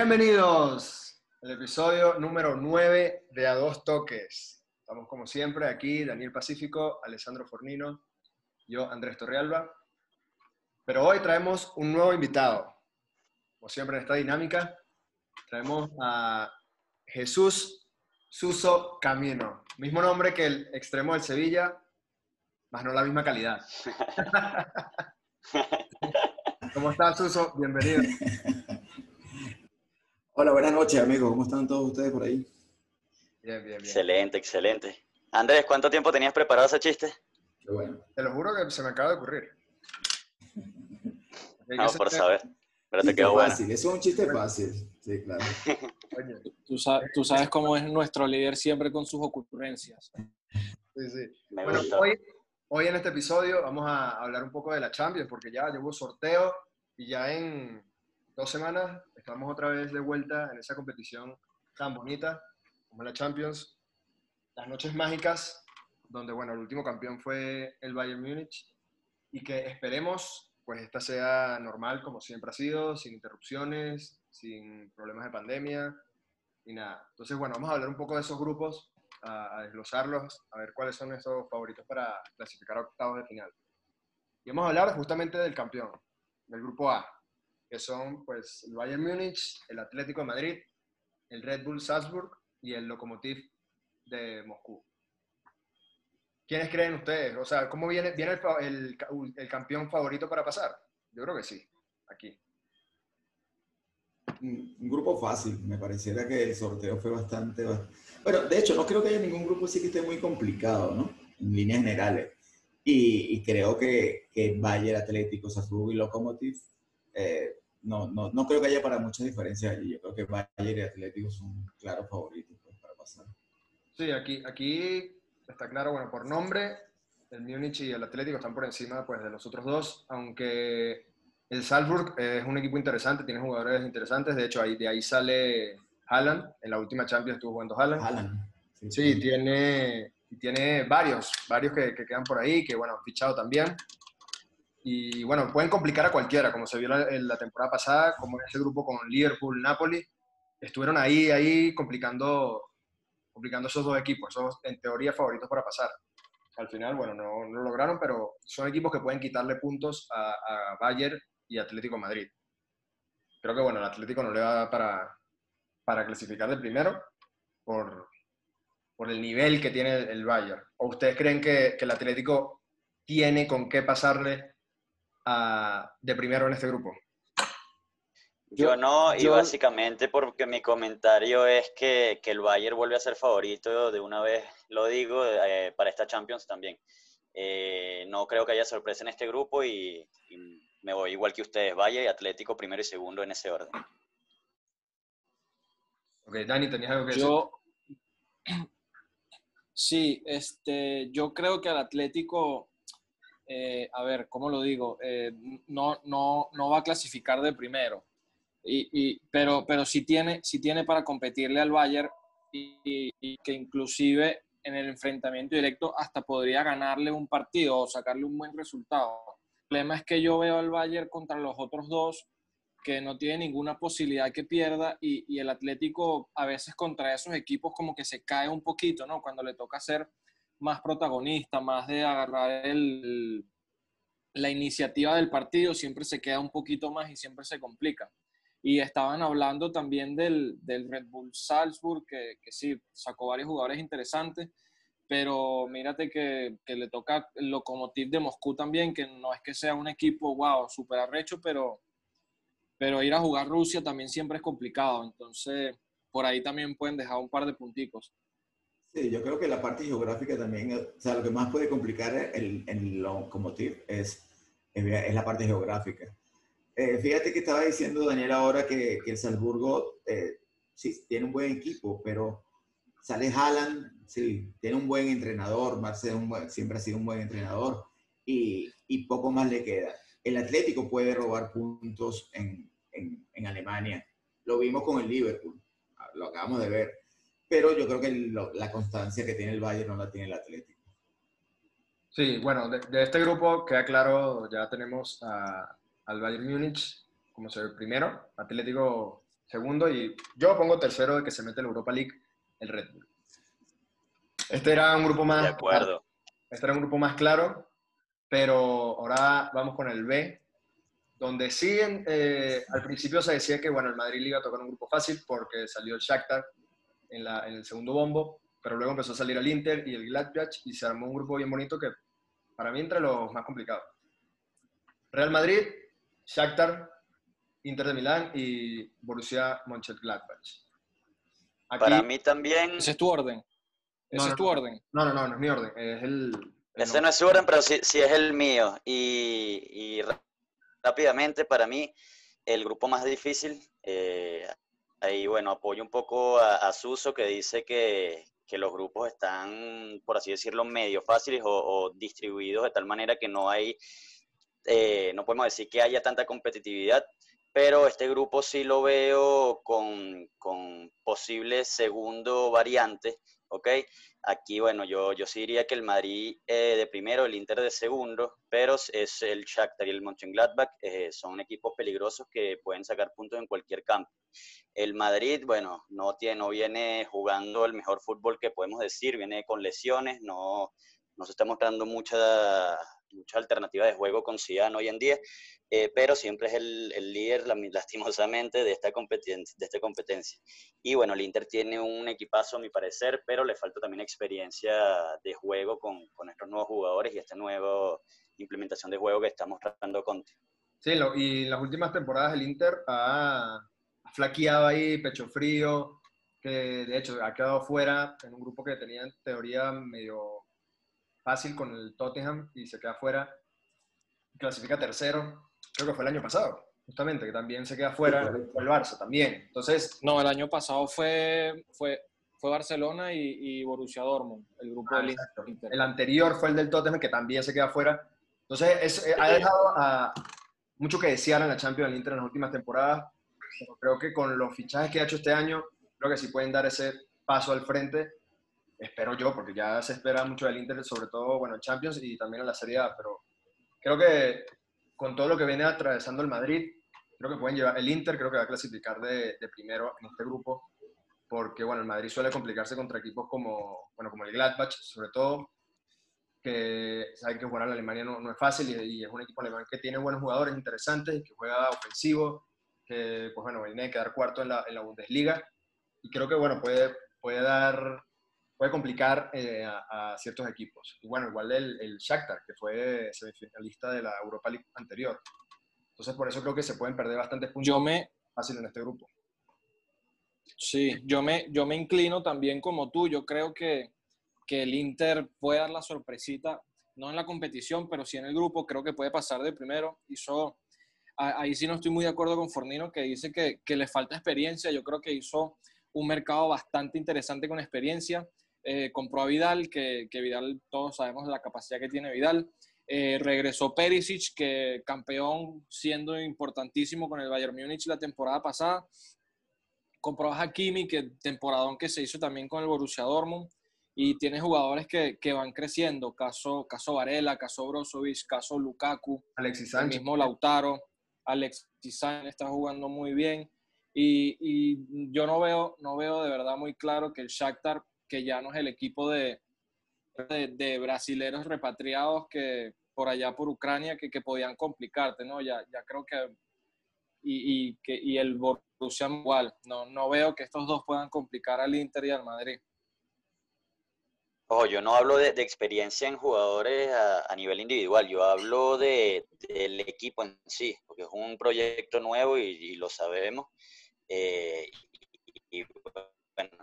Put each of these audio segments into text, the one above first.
Bienvenidos al episodio número 9 de A Dos Toques. Estamos como siempre aquí, Daniel Pacífico, Alessandro Fornino, yo Andrés Torrealba. Pero hoy traemos un nuevo invitado. Como siempre en esta dinámica, traemos a Jesús Suso Camino. Mismo nombre que el extremo del Sevilla, más no la misma calidad. ¿Cómo estás, Suso? Bienvenido. Hola, buenas noches, amigos. ¿Cómo están todos ustedes por ahí? Bien, bien, bien. Excelente, excelente. Andrés, ¿cuánto tiempo tenías preparado ese chiste? Qué bueno. Te lo juro que se me acaba de ocurrir. No, por saber. Pero te quedó bueno. fácil, eso es un chiste fácil. Sí, claro. Tú, sa- tú sabes cómo es nuestro líder siempre con sus ocurrencias. sí, sí. Me Bueno, hoy, hoy en este episodio vamos a hablar un poco de la Champions, porque ya llevo sorteo y ya en dos semanas estamos otra vez de vuelta en esa competición tan bonita como la Champions. Las noches mágicas, donde, bueno, el último campeón fue el Bayern Múnich y que esperemos, pues, esta sea normal como siempre ha sido, sin interrupciones, sin problemas de pandemia y nada. Entonces, bueno, vamos a hablar un poco de esos grupos a, a desglosarlos, a ver cuáles son esos favoritos para clasificar a octavos de final. Y vamos a hablar justamente del campeón, del grupo A, que son pues el Bayern Múnich, el Atlético de Madrid, el Red Bull Salzburg y el Lokomotiv de Moscú. ¿Quiénes creen ustedes? O sea, ¿cómo viene, viene el, el el campeón favorito para pasar? Yo creo que sí, aquí. Un, un grupo fácil. Me pareciera que el sorteo fue bastante. ba- Bueno, de hecho, no creo que haya ningún grupo así que esté muy complicado, ¿no? En líneas generales. Y, y creo que, que Bayern, Atlético, Salzburgo y Lokomotiv, eh, no, no, no creo que haya para muchas diferencias allí. Yo creo que Bayern y Atlético son claros favoritos pues, para pasar. Sí, aquí, aquí está claro, bueno, por nombre, el Múnich y el Atlético están por encima pues, de los otros dos, aunque el Salzburg es un equipo interesante, tiene jugadores interesantes, de hecho ahí, de ahí sale Haaland, en la última Champions estuvo jugando Haaland. Haaland. Sí, tiene, tiene varios, varios que, que quedan por ahí, que bueno, han fichado también. Y bueno, pueden complicar a cualquiera, como se vio la, la temporada pasada, como en ese grupo con Liverpool, Napoli, estuvieron ahí, ahí complicando, complicando esos dos equipos, esos en teoría favoritos para pasar. Al final, bueno, no, no lo lograron, pero son equipos que pueden quitarle puntos a, a Bayern y Atlético Madrid. Creo que bueno, el Atlético no le va para, para clasificar de primero por, por el nivel que tiene el Bayern. ¿O ustedes creen que, que el Atlético tiene con qué pasarle a- de primero en este grupo? Yo no, y yo- básicamente porque mi comentario es que, que el Bayern vuelve a ser favorito, de una vez lo digo, eh, para esta Champions también. Eh, no creo que haya sorpresa en este grupo y, y me voy igual que ustedes, Bayern y Atlético primero y segundo en ese orden. Ok, Dani, ¿tenías algo que decir? Yo, sí, este, yo creo que al Atlético, eh, a ver, ¿cómo lo digo? Eh, no, no, no va a clasificar de primero, y, pero, pero sí, tiene, sí tiene para competirle al Bayern y, que inclusive en el enfrentamiento directo hasta podría ganarle un partido o sacarle un buen resultado. El problema es que yo veo al Bayern contra los otros dos que no tiene ninguna posibilidad que pierda y, el Atlético a veces contra esos equipos como que se cae un poquito, ¿no? Cuando le toca ser más protagonista, más de agarrar el, la iniciativa del partido, siempre se queda un poquito más y siempre se complica. Y estaban hablando también del, del Red Bull Salzburg, que, que sí, sacó varios jugadores interesantes, pero mírate que, que le toca el Lokomotiv de Moscú también, que no es que sea un equipo, wow, súper arrecho, pero, pero ir a jugar Rusia también siempre es complicado. Entonces, por ahí también pueden dejar un par de punticos. Sí, yo creo que la parte geográfica también, o sea, lo que más puede complicar el, el locomotiv es, es, es la parte geográfica. Eh, fíjate que estaba diciendo Daniel ahora que, que el Salzburgo eh, sí tiene un buen equipo, pero sale Haaland, sí, tiene un buen entrenador, Marcel un buen- siempre ha sido un buen entrenador y, y poco más le queda. El Atlético puede robar puntos en, en, en Alemania. Lo vimos con el Liverpool, lo acabamos de ver pero yo creo que lo- la constancia que tiene el Bayern no la tiene el Atlético. Sí, bueno, de, de este grupo queda claro, ya tenemos a- al Bayern Múnich como ser el primero, Atlético segundo y yo pongo tercero de que se mete en la Europa League, el Red Bull. Este era un grupo más... De acuerdo. Este era un grupo más claro, pero ahora vamos con el B, donde sí eh, al principio se decía que bueno, el Madrid le iba a tocar un grupo fácil porque salió el Shakhtar en, la, en el segundo bombo, pero luego empezó a salir el Inter y el Gladbach y se armó un grupo bien bonito que para mí entre los más complicados. Real Madrid, Shakhtar, Inter de Milán y Borussia Mönchengladbach. Aquí, para mí también... Ese es tu orden. Ese no, es tu no, orden. No, no, no, no es mi orden. Es el... el Ese no es su orden, pero sí, sí es el mío. Y, y rápidamente, para mí, el grupo más difícil, eh, ahí bueno, apoyo un poco a, Suso que dice que, que, los grupos están, por así decirlo, medio fáciles o, distribuidos de tal manera que no hay, eh, no podemos decir que haya tanta competitividad, pero este grupo sí lo veo con, con posible segundo variante, ¿ok? Aquí, bueno, yo, yo sí diría que el Madrid eh, de primero, el Inter de segundo, pero es el Shakhtar y el Mönchengladbach eh, son equipos peligrosos que pueden sacar puntos en cualquier campo. El Madrid, bueno, no, tiene, no viene jugando el mejor fútbol que podemos decir, viene con lesiones, no, no se está mostrando mucha, mucha alternativa de juego con Zidane hoy en día, eh, pero siempre es el, el, líder, lastimosamente, de esta, competencia, de esta competencia. Y bueno, el Inter tiene un equipazo, a mi parecer, pero le falta también experiencia de juego con, con estos nuevos jugadores y esta nueva implementación de juego que está mostrando Conte. Sí, y en las últimas temporadas el Inter ha, ha flaqueado ahí, pecho frío, que de hecho ha quedado fuera en un grupo que tenía en teoría medio fácil con el Tottenham y se queda fuera. Clasifica tercero, creo que fue el año pasado, justamente, que también se queda fuera el Barça también. Entonces, no, el año pasado fue, fue, fue Barcelona y, y Borussia Dortmund, el grupo ah, del. Inter. El anterior fue el del Tottenham, que también se queda fuera. Entonces, es, eh, ha dejado a, mucho que desear en la Champions del Inter en las últimas temporadas. Pero creo que con los fichajes que ha hecho este año, creo que sí pueden dar ese paso al frente espero yo, porque ya se espera mucho del Inter, sobre todo, bueno, en Champions y también en la Serie A, pero creo que con todo lo que viene atravesando el Madrid, creo que pueden llevar, el Inter creo que va a clasificar de, de primero en este grupo, porque, bueno, el Madrid suele complicarse contra equipos como, bueno, como el Gladbach, sobre todo, que saben que jugar en Alemania no, no es fácil y, y, es un equipo alemán que tiene buenos jugadores interesantes que juega ofensivo, que, pues bueno, viene a quedar cuarto en la, en la Bundesliga y creo que, bueno, puede, puede dar puede complicar eh, a, a, ciertos equipos. Y bueno, igual el, el Shakhtar, que fue semifinalista de la Europa League anterior. Entonces, por eso creo que se pueden perder bastantes puntos yo me, fácil en este grupo. Sí, yo me, yo me inclino también como tú. Yo creo que, que el Inter puede dar la sorpresita, no en la competición, pero sí en el grupo. Creo que puede pasar de primero. Hizo, ahí sí no estoy muy de acuerdo con Fornino, que dice que, que le falta experiencia. Yo creo que hizo un mercado bastante interesante con experiencia eh, compró a Vidal, que, que, Vidal, todos sabemos la capacidad que tiene Vidal. Eh, regresó Perisic, que campeón siendo importantísimo con el Bayern Múnich la temporada pasada. Compró a Hakimi, que temporadón que se hizo también con el Borussia Dortmund. Y tiene jugadores que, que van creciendo, caso, caso Varela, caso Brozovic, caso Lukaku, Alexis el mismo Lautaro, Alexis Sánchez está jugando muy bien. Y, y, yo no veo, no veo de verdad muy claro que el Shakhtar que ya no es el equipo de, de, de brasileros repatriados que por allá por Ucrania que, que podían complicarte, ¿no? Ya, ya creo que y, y, que, y el Borussia igual. No, no veo que estos dos puedan complicar al Inter y al Madrid. Ojo, yo no hablo de, de experiencia en jugadores a, a, nivel individual, yo hablo de, del equipo en sí, porque es un proyecto nuevo y, y lo sabemos. Eh, y, y, bueno,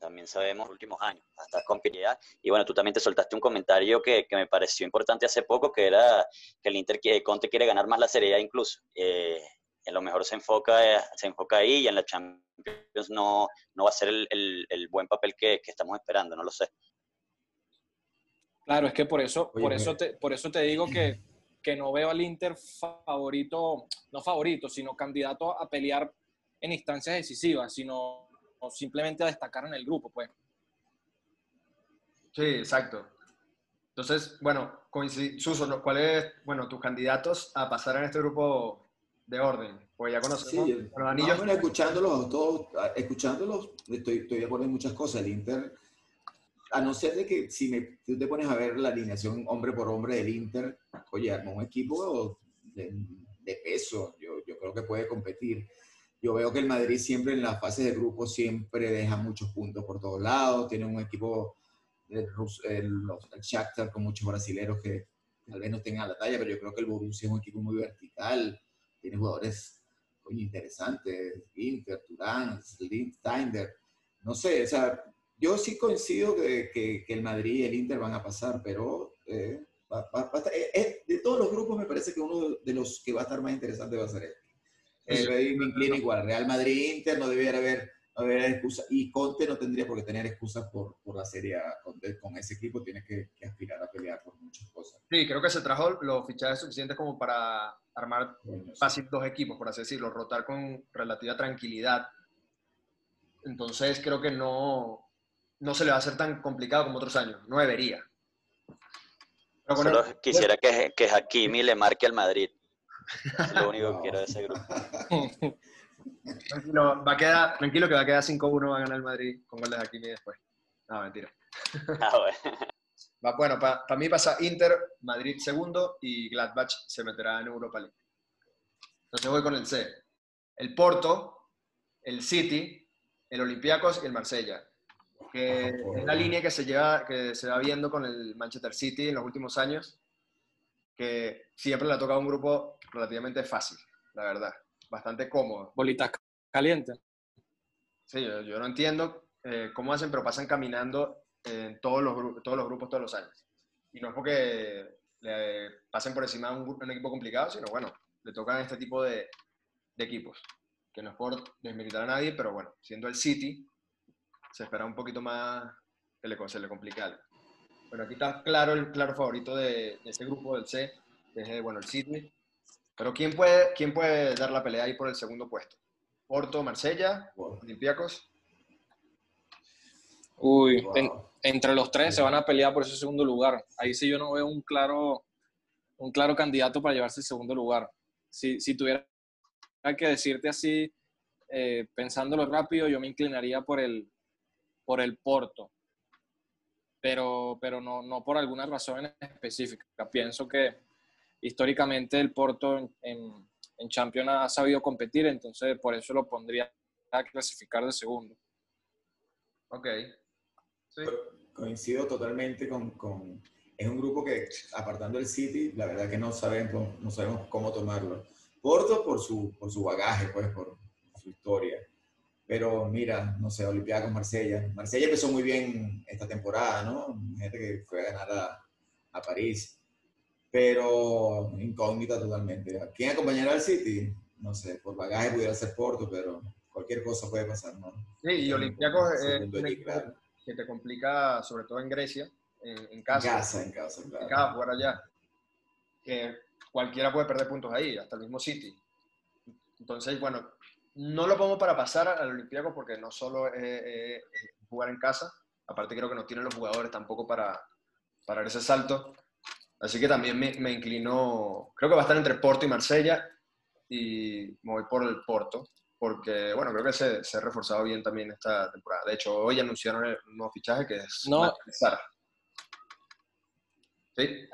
también sabemos los últimos años, hasta con Piedad. Y bueno, tú también te soltaste un comentario que, que, me pareció importante hace poco, que era que el Inter quiere, Conte quiere ganar más la Serie A incluso. Eh, a lo mejor se enfoca, se enfoca ahí y en la Champions no, no va a ser el, el, el buen papel que, que, estamos esperando, no lo sé. Claro, es que por eso, Oye, por eso, te, por eso te digo que, que no veo al Inter favorito, no favorito, sino candidato a pelear en instancias decisivas, sino o simplemente a destacar en el grupo, pues. Sí, exacto. Entonces, bueno, Suso, ¿cuáles, bueno, tus candidatos a pasar en este grupo de orden, pues ya conocemos. Sí, los anillos. o menos escuchándolos, todos, escuchándolos, estoy, estoy de acuerdo en muchas cosas. El Inter, a no ser de que si me, tú te pones a ver la alineación hombre por hombre del Inter, oye, armó un equipo de, de peso. Yo, yo creo que puede competir. Yo veo que el Madrid siempre en las fases de grupo siempre deja muchos puntos por todos lados. Tiene un equipo, el, Shakhtar con muchos brasileros que tal vez no a la talla, pero yo creo que el Borussia es un equipo muy vertical. Tiene jugadores coño, interesantes, Inter, Turán, Steiner. No sé, o sea, yo sí coincido que, que- el Madrid y el Inter van a pasar, pero eh, eh, eh, de todos los grupos me parece que uno de los que va a estar más interesante va a ser este. Eh, ahí me inclino igual. Real Madrid, Inter, no debiera haber, no debería haber excusa. Y Conte no tendría por qué tener excusas por, por la Serie A. Conte con ese equipo tiene que, que aspirar a pelear por muchas cosas. Sí, creo que se trajo los fichajes suficientes como para armar Bueno, sí. fácil dos equipos, por así decirlo, rotar con relativa tranquilidad. Entonces creo que no, no se le va a hacer tan complicado como otros años. No debería. Pero bueno, Solo quisiera que, que Hakimi le marque al Madrid. Es lo único que quiero de ese grupo. tranquilo, va a quedar, tranquilo que va a quedar 5-1, va a ganar el Madrid con gol de Hakimi después. No, mentira. Ah, bueno. Va, bueno, para mí pasa Inter, Madrid segundo y Gladbach se meterá en Europa League. Entonces voy con el C. El Porto, el City, el Olympiacos y el Marsella. Que es la línea que se, lleva, que se va viendo con el Manchester City en los últimos años, que siempre le ha tocado un grupo relativamente fácil, la verdad. Bastante cómodo. Bolitas calientes. Sí, yo, yo no entiendo eh, cómo hacen, pero pasan caminando en todos los, todos los grupos todos los años. Y no es porque le pasen por encima de un, un equipo complicado, sino bueno, le tocan este tipo de, de equipos. Que no es por desmilitar a nadie, pero bueno, siendo el City, se espera un poquito más que le, se le complique algo. Bueno, aquí está claro el claro favorito de, de este grupo del C, que es eh, bueno, el City. Pero ¿quién puede, ¿quién puede dar la pelea ahí por el segundo puesto? Porto, Marsella, Wow. Olympiacos. Uy, Wow. en- entre los tres se van a pelear por ese segundo lugar. Ahí sí yo no veo un claro, un claro candidato para llevarse el segundo lugar. Si, si tuviera que decirte así, eh, pensándolo rápido, yo me inclinaría por el, por el Porto. Pero, pero no, no por alguna razón en específica. Pienso que históricamente el Porto en, en, en Champions ha sabido competir, entonces por eso lo pondría a clasificar de segundo. Ok. Sí. Coincido totalmente con, con- Es un grupo que, apartando el City, la verdad que no sabemos, no sabemos cómo tomarlo. Porto por su, por su bagaje, pues, por su historia. Pero mira, no sé, Olympiacos, Marsella. Marsella empezó muy bien esta temporada, ¿no? Gente que fue a ganar a, a París. Pero incógnita totalmente. ¿Quién acompañará al City? No sé, por bagaje pudiera ser Porto, pero cualquier cosa puede pasar, ¿no? Sí, y Olympiacos es un equipo claro. que te complica, sobre todo en Grecia, en, en En casa. casa, en casa, En claro. casa, jugar allá. Que cualquiera puede perder puntos ahí, hasta el mismo City. Entonces, bueno, no lo pongo para pasar al Olympiacos porque no solo es, es- es jugar en casa, aparte creo que no tienen los jugadores tampoco para, para ese salto. Así que también me, me inclino, creo que va a estar entre Porto y Marsella y me voy por el Porto, porque bueno, creo que se, se ha reforzado bien también esta temporada. De hecho, hoy anunciaron el nuevo fichaje que es No. Sara. ¿Sí?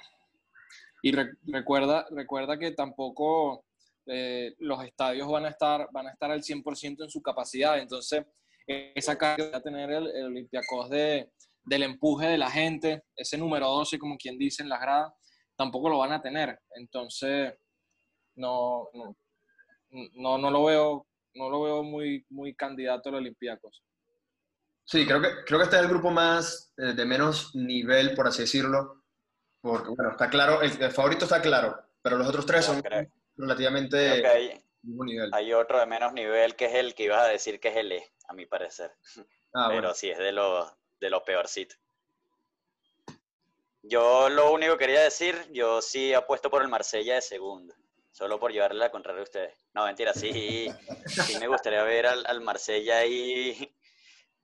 Y re- recuerda, recuerda que tampoco eh, los estadios van a estar, van a estar al 100% en su capacidad. Entonces, esa carga que va a tener el, el Olympiacos de, del empuje de la gente, ese número 12, como quien dice en las gradas, tampoco lo van a tener. Entonces, no, no, no, no lo veo, no lo veo muy, muy candidato al Olympiacos. Sí, creo que, creo que este es el grupo más eh, de menos nivel, por así decirlo. Porque, bueno, está claro, el, el favorito está claro, pero los otros tres son creo- relativamente hay, mismo nivel. hay otro de menos nivel que es el que ibas a decir que es el E, a mi parecer. Ah, pero bueno. sí es de lo, de lo peorcito. Yo lo único que quería decir, yo sí apuesto por el Marsella de segundo, solo por llevarle la contraria a ustedes. No, mentira, sí, sí me gustaría ver al, al Marsella ahí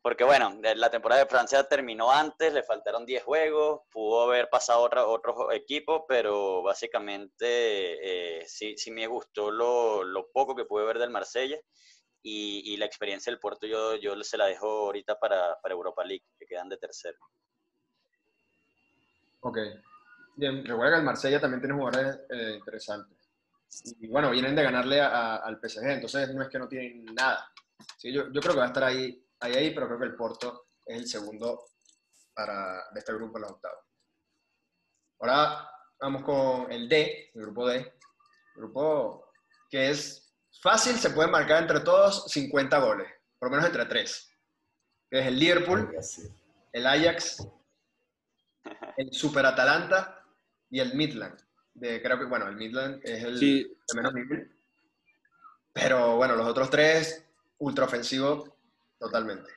porque bueno, la temporada de Francia terminó antes, le faltaron 10 juegos, pudo haber pasado otra, otros equipos, pero básicamente eh, sí, sí me gustó lo, lo, poco que pude ver del Marsella y, y, la experiencia del Puerto yo, yo se la dejo ahorita para, para Europa League, que quedan de tercero. Ok. Bien, recuerda que el Marsella también tiene jugadores eh, interesantes. Y bueno, vienen de ganarle a, al PSG, entonces no es que no tienen nada. Sí, yo, yo creo que va a estar ahí ahí, ahí, pero creo que el Porto es el segundo para, de este grupo en los octavos. Ahora vamos con el D, el grupo D. Grupo que es fácil, se puede marcar entre todos 50 goles, por lo menos entre tres. Que es el Liverpool, el Ajax, el Super Atalanta y el Midland. De, creo que, bueno, el Midland es el de menos nivel. Pero bueno, los otros tres, ultra ofensivos, Totalmente.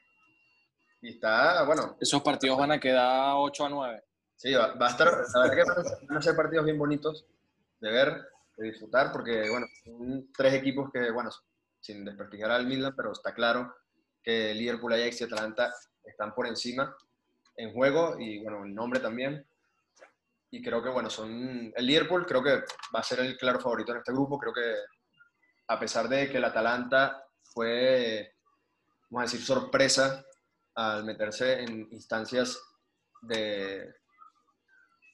Y está, bueno. Esos partidos van a quedar 8 a 9. Sí, va, a estar, la verdad que van a ser partidos bien bonitos de ver, de disfrutar, porque, bueno, son tres equipos que, bueno, sin desprestigiar al Milan, pero está claro que Liverpool, Ajax y Atalanta están por encima en juego y, bueno, el nombre también. Y creo que, bueno, son. El Liverpool creo que va a ser el claro favorito en este grupo. Creo que, a pesar de que el Atalanta fue vamos a decir, sorpresa al meterse en instancias de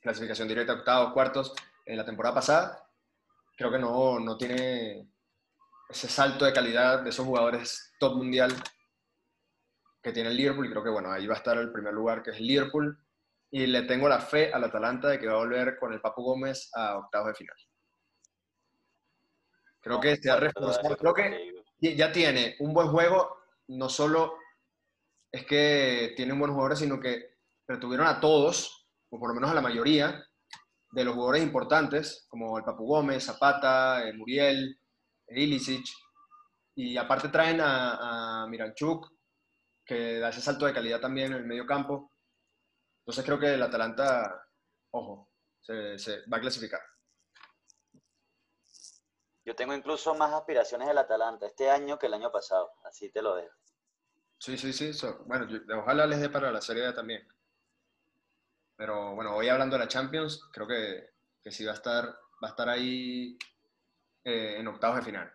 clasificación directa, octavos, cuartos, en la temporada pasada. Creo que no, no tiene ese salto de calidad de esos jugadores top mundial que tiene el Liverpool y creo que bueno, ahí va a estar el primer lugar que es el Liverpool y le tengo la fe al Atalanta de que va a volver con el Papu Gómez a octavos de final. Creo que se ha reforzado, creo que ya tiene un buen juego no solo es que tienen buenos jugadores, sino que retuvieron a todos, o por lo menos a la mayoría, de los jugadores importantes, como el Papu Gómez, Zapata, el Muriel, el Ilicic, y aparte traen a, Miranchuk, que da ese salto de calidad también en el medio campo. Entonces creo que el Atalanta, ojo, se va a clasificar. Yo tengo incluso más aspiraciones del Atalanta este año que el año pasado, así te lo dejo. Sí, sí, sí. bueno, ojalá les dé para la Serie también. Pero bueno, hoy hablando de la Champions, creo que, que sí va a estar, va a estar ahí eh, en octavos de final.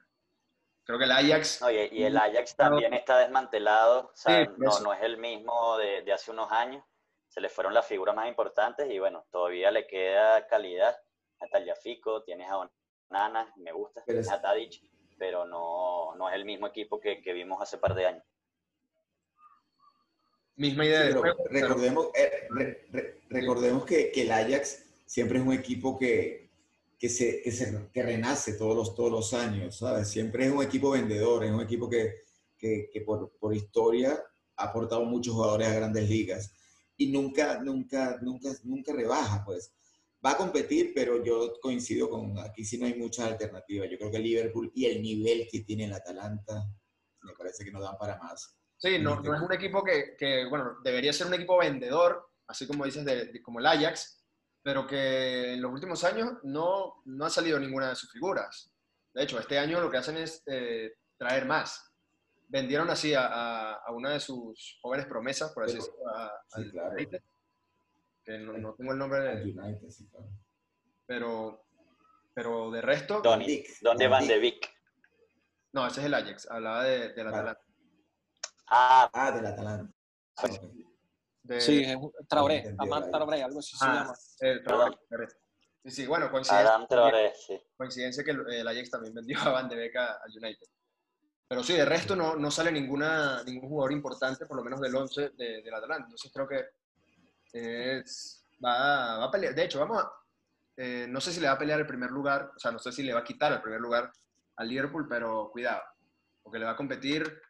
Creo que el Ajax... y, el Ajax también está desmantelado, o sea, no, no, es el mismo de, de, hace unos años. Se le fueron las figuras más importantes y bueno, todavía le queda calidad. A Taliafico, tienes a Nana, me gusta, tienes a Tadic, pero no, no es el mismo equipo que, que vimos hace par de años. Misma idea de recordemos, eh, recordemos que, que, el Ajax siempre es un equipo que, que, se, que, se, que renace todos los, todos los años, ¿sabes? Siempre es un equipo vendedor, es un equipo que, que, que por, por, historia ha aportado muchos jugadores a grandes ligas y nunca, nunca, nunca, nunca rebaja, pues. Va a competir, pero yo coincido con, aquí sí no hay muchas alternativas. Yo creo que el Liverpool y el nivel que tiene el Atalanta, me parece que no dan para más. Sí, no, no es un equipo que, que, bueno, debería ser un equipo vendedor, así como dices, de, como el Ajax, pero que en los últimos años no, no ha salido ninguna de sus figuras. De hecho, este año lo que hacen es eh, traer más. Vendieron así a, a, una de sus jóvenes promesas, por así decirlo, al claro. Que no, no, tengo el nombre de... United, sí, claro. Pero, pero de resto... Donny, ¿dónde van de Vic? No, ese es el Ajax, hablaba de, de la Atalanta. Ah, ah del Atalanta. Ah, de... Sí, es Traoré, Amant Traoré, algo así ah, se llama. Traoré. Sí, sí, bueno, coincidencia, Adam Traoré, sí. coincidencia que el, el, Ajax también vendió a Van de Beek al United. Pero sí, de resto no, no sale ninguna, ningún jugador importante, por lo menos del 11 de, del Atalanta. Entonces creo que es, va, va, a pelear. De hecho, vamos a, eh, no sé si le va a pelear el primer lugar, o sea, no sé si le va a quitar el primer lugar al Liverpool, pero cuidado, porque le va a competir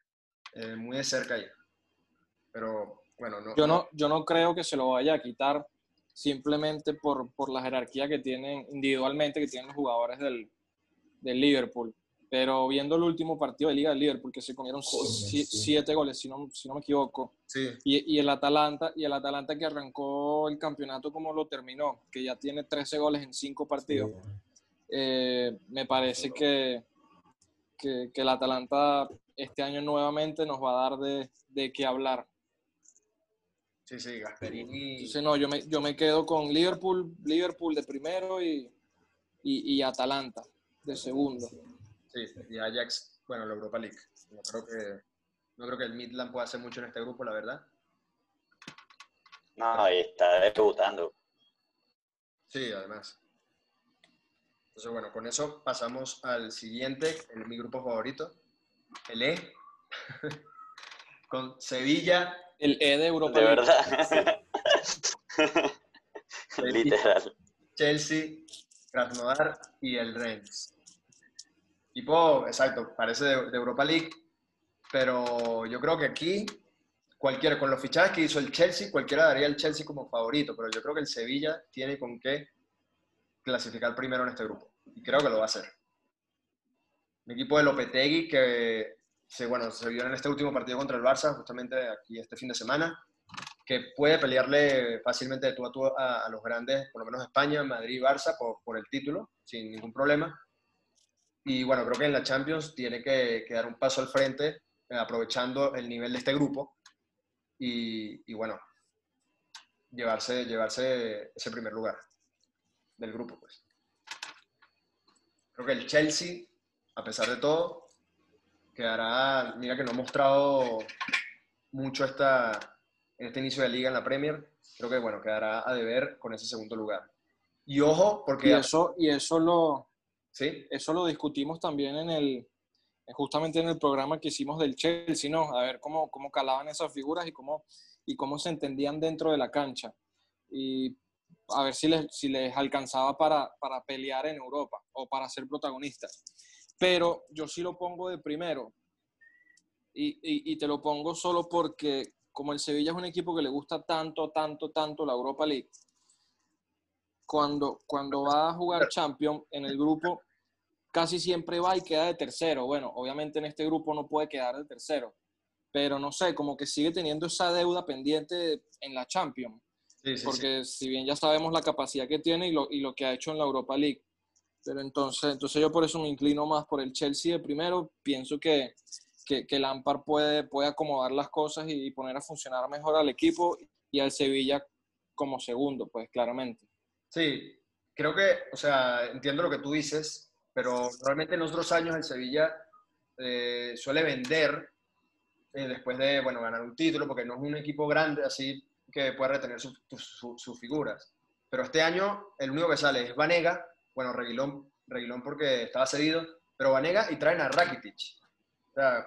eh, muy de cerca ya. Pero bueno, no. Yo, no. yo no creo que se lo vaya a quitar simplemente por, por la jerarquía que tienen individualmente, que tienen los jugadores del, del Liverpool. Pero viendo el último partido de Liga del Liverpool, que se comieron Joder, siete sí. goles, si no, si no me equivoco, sí. y, y, el Atalanta, y el Atalanta que arrancó el campeonato como lo terminó, que ya tiene 13 goles en cinco partidos, sí. eh, me parece que, que, que el Atalanta este año nuevamente nos va a dar de, de qué hablar Sí, sí, Gasperini. Entonces, no, yo me, yo me quedo con Liverpool, Liverpool de primero y, y, y Atalanta de segundo. Sí, y Ajax, bueno, la Europa League. No creo que, no creo que el Midland pueda hacer mucho en este grupo, la verdad. No, y está debutando. Sí, además. Entonces, bueno, con eso pasamos al siguiente, el, mi grupo favorito, el E, con Sevilla, El E de Europa De League. verdad. Literal. Chelsea, Krasnodar y el Rennes. Tipo, exacto, parece de, de Europa League, pero yo creo que aquí, cualquiera, con los fichajes que hizo el Chelsea, cualquiera daría el Chelsea como favorito, pero yo creo que el Sevilla tiene con qué clasificar primero en este grupo, y creo que lo va a hacer. Mi equipo de Lopetegui, que se, bueno, se vio en este último partido contra el Barça, justamente aquí este fin de semana, que puede pelearle fácilmente de tú a tú a, a los grandes, por lo menos España, Madrid y Barça, por, por el título, sin ningún problema. Y bueno, creo que en la Champions tiene que, que dar un paso al frente, eh, aprovechando el nivel de este grupo y, y bueno, llevarse, llevarse ese primer lugar del grupo. Pues. Creo que el Chelsea, a pesar de todo, quedará, mira que no ha mostrado mucho esta, en este inicio de liga en la Premier, creo que bueno, quedará a deber con ese segundo lugar. Y ojo, porque... Y eso, y eso lo, ¿Sí? eso lo discutimos también en el, justamente en el programa que hicimos del Chelsea, ¿no? A ver cómo, cómo calaban esas figuras y cómo, y cómo se entendían dentro de la cancha. Y a ver si les, si les alcanzaba para, para pelear en Europa o para ser protagonistas. Pero yo sí lo pongo de primero. Y, y, y te lo pongo solo porque como el Sevilla es un equipo que le gusta tanto, tanto, tanto la Europa League, cuando, cuando va a jugar Champions en el grupo, casi siempre va y queda de tercero. Bueno, obviamente en este grupo no puede quedar de tercero, pero no sé, como que sigue teniendo esa deuda pendiente en la Champions, Sí, sí, sí. porque si bien ya sabemos la capacidad que tiene y lo, y lo que ha hecho en la Europa League, pero entonces, entonces yo por eso me inclino más por el Chelsea de primero, pienso que, que, que Lampard puede, puede acomodar las cosas y poner a funcionar mejor al equipo y al Sevilla como segundo, pues claramente. Sí, creo que, o sea, entiendo lo que tú dices, pero realmente en otros años el Sevilla eh, suele vender eh, después de, bueno, ganar un título, porque no es un equipo grande así que pueda retener su- su- sus figuras. Pero este año el único que sale es Vanega, bueno, Reguilón, Reguilón porque estaba cedido, pero Vanega y traen a Rakitic. O sea,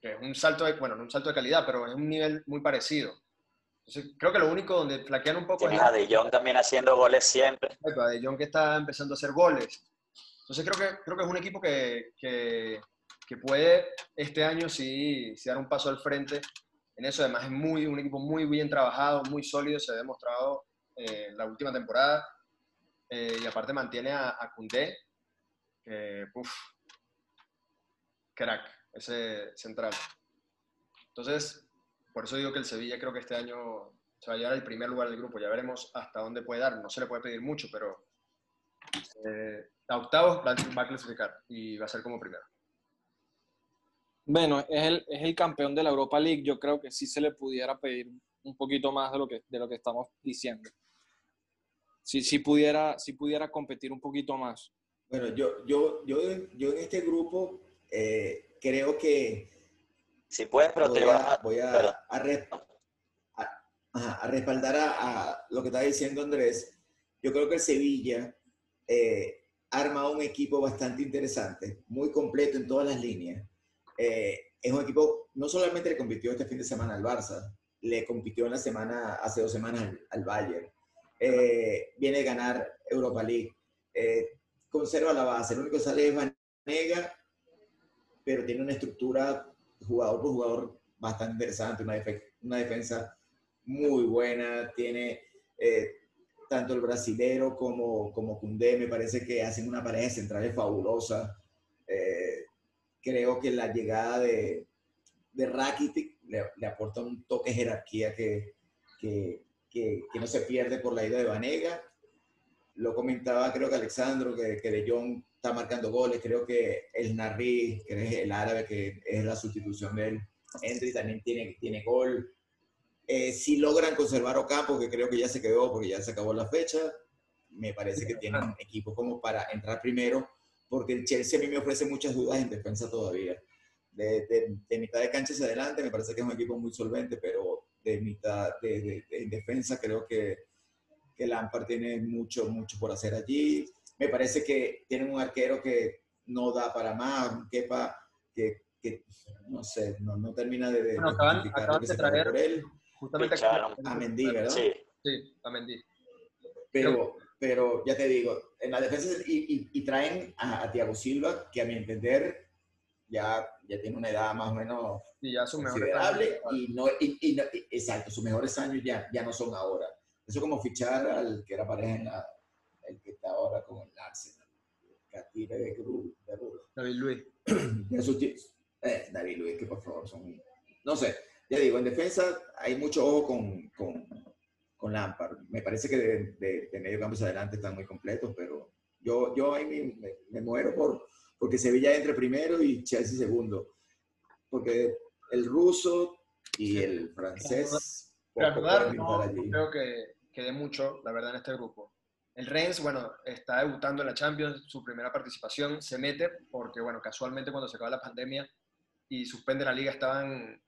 que es un salto de, bueno, no un salto de calidad, pero es un nivel muy parecido. Entonces, creo que lo único donde flaquean un poco es Tienes la- a De Jong también haciendo goles siempre. A De Jong que está empezando a hacer goles. Entonces creo que, creo que es un equipo que, que, que puede este año sí, sí dar un paso al frente en eso. Además es muy, un equipo muy bien trabajado, muy sólido, se ha demostrado eh, la última temporada. Eh, y aparte mantiene a, a Koundé, que, crack, ese central. Entonces, por eso digo que el Sevilla creo que este año se va a llevar al primer lugar del grupo. Ya veremos hasta dónde puede dar. No se le puede pedir mucho, pero eh, a octavos va, va a clasificar y va a ser como primero. Bueno, es el, es el campeón de la Europa League. Yo creo que sí se le pudiera pedir un poquito más de lo que, de lo que estamos diciendo. Si, si, pudiera, si pudiera competir un poquito más. Bueno, yo, yo, yo, yo en este grupo eh, creo que Si puedes, pero te voy vas a, a... voy a, a res- a- respaldar a, a lo que está diciendo Andrés. Yo creo que el Sevilla eh, arma un equipo bastante interesante, muy completo en todas las líneas. Eh, es un equipo, no solamente le compitió este fin de semana al Barça, le compitió en la semana, hace dos semanas al, al Bayern. Eh, viene a ganar Europa League. Eh, conserva la base. El único que sale es Vanega, pero tiene una estructura jugador por jugador bastante interesante, una, una defensa muy buena, tiene eh, tanto el brasilero como, como Koundé, me parece que hacen una pareja central fabulosa. Eh, creo que la llegada de, de Rakitic le, le aporta un toque de jerarquía que, que, que, que no se pierde por la ida de Vanega. Lo comentaba creo que Alexandro, que, que De Jong está marcando goles, creo que el Narri, que es el árabe, que es la sustitución de él, Henry también tiene, tiene gol. Eh, si logran conservar Ocampo, que creo que ya se quedó porque ya se acabó la fecha, me parece que tienen equipo como para entrar primero, porque el Chelsea a mí me ofrece muchas dudas en defensa todavía. De, de, mitad de cancha hacia adelante me parece que es un equipo muy solvente, pero de mitad de, en defensa creo que, que Lampard tiene mucho, mucho por hacer allí. Me parece que tienen un arquero que no da para más, un Kepa que, que no sé, no, no termina de, bueno, acaban, de traer por él. Justamente a Mendy, ¿verdad? Sí, sí a Mendy. Pero, pero ya te digo, en la defensa y, y, traen a, a, Thiago Silva, que a mi entender ya, ya tiene una edad más o menos y ya considerable y no, y, no, exacto, sus mejores años ya, ya no son ahora. Eso como fichar al que era pareja en la, el que está ahora con el Arsenal, Catire de Cruz, de David Luis. eh, David Luis, que por favor son, no sé, ya digo, en defensa hay mucho ojo con, con con Lampard. Me parece que de, de, medio campo hacia adelante están muy completos, pero yo, yo ahí me, me, muero por porque Sevilla entre primero y Chelsea segundo. Porque el ruso y el francés... Reanudar, no, creo que, quede mucho, la verdad, en este grupo. El Rennes, bueno, está debutando en la Champions, su primera participación, se mete porque, bueno, casualmente cuando se acaba la pandemia y suspende la liga estaban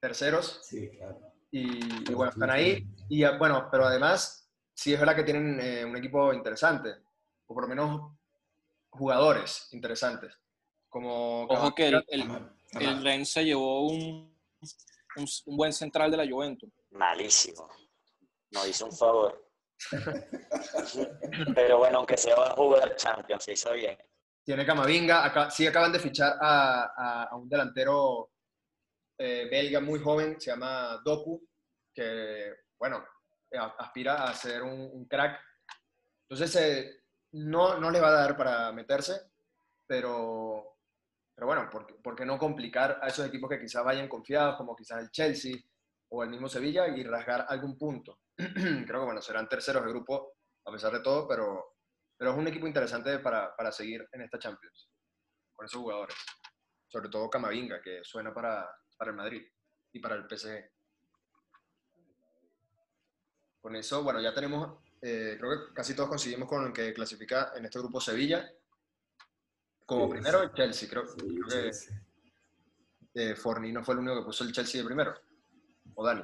terceros. Sí, claro y, bueno, están ahí. Y bueno, pero además, sí es verdad que tienen eh, un equipo interesante, o por lo menos jugadores interesantes. Como Ojo que el, el, Rennes se llevó un, un, buen central de la Juventus. Malísimo. Nos hizo un favor. Pero bueno, aunque se va a jugar Champions, se hizo bien. Tiene Camavinga, acá, sí acaban de fichar a, a un delantero eh, belga muy joven, se llama Doku, que, bueno, aspira a ser un, crack. Entonces, eh, no, no le va a dar para meterse, pero, pero bueno, ¿por, qué no complicar a esos equipos que quizás vayan confiados, como quizás el Chelsea o el mismo Sevilla, y rasgar algún punto? Creo que, bueno, serán terceros de grupo, a pesar de todo, pero, pero es un equipo interesante para, para seguir en esta Champions, con esos jugadores. Sobre todo Camavinga, que suena para, para el Madrid y para el PSG. Con eso, bueno, ya tenemos, eh, creo que casi todos coincidimos con el que clasifica en este grupo Sevilla. Como primero el Chelsea, creo, que eh, Fornino fue el único que puso el Chelsea de primero. ¿O Dani?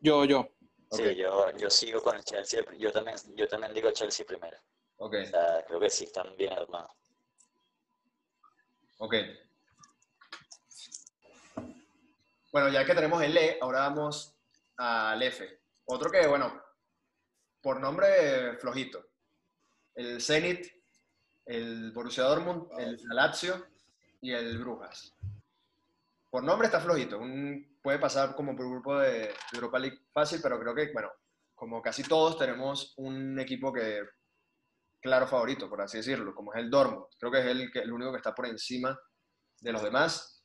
Yo, yo. Sí, yo, yo sigo con el Chelsea. Yo también, yo también digo Chelsea primero. Ok. creo que sí, están bien armados. Ok. Bueno, ya que tenemos el E, ahora vamos al F. Otro que, bueno, por nombre flojito. El Zenit, el Borussia Dortmund, el Lazio y el Brujas. Por nombre está flojito. puede pasar como por grupo de, Europa League fácil, pero creo que, bueno, como casi todos tenemos un equipo que claro favorito, por así decirlo, como es el Dortmund. Creo que es el único que está por encima de los demás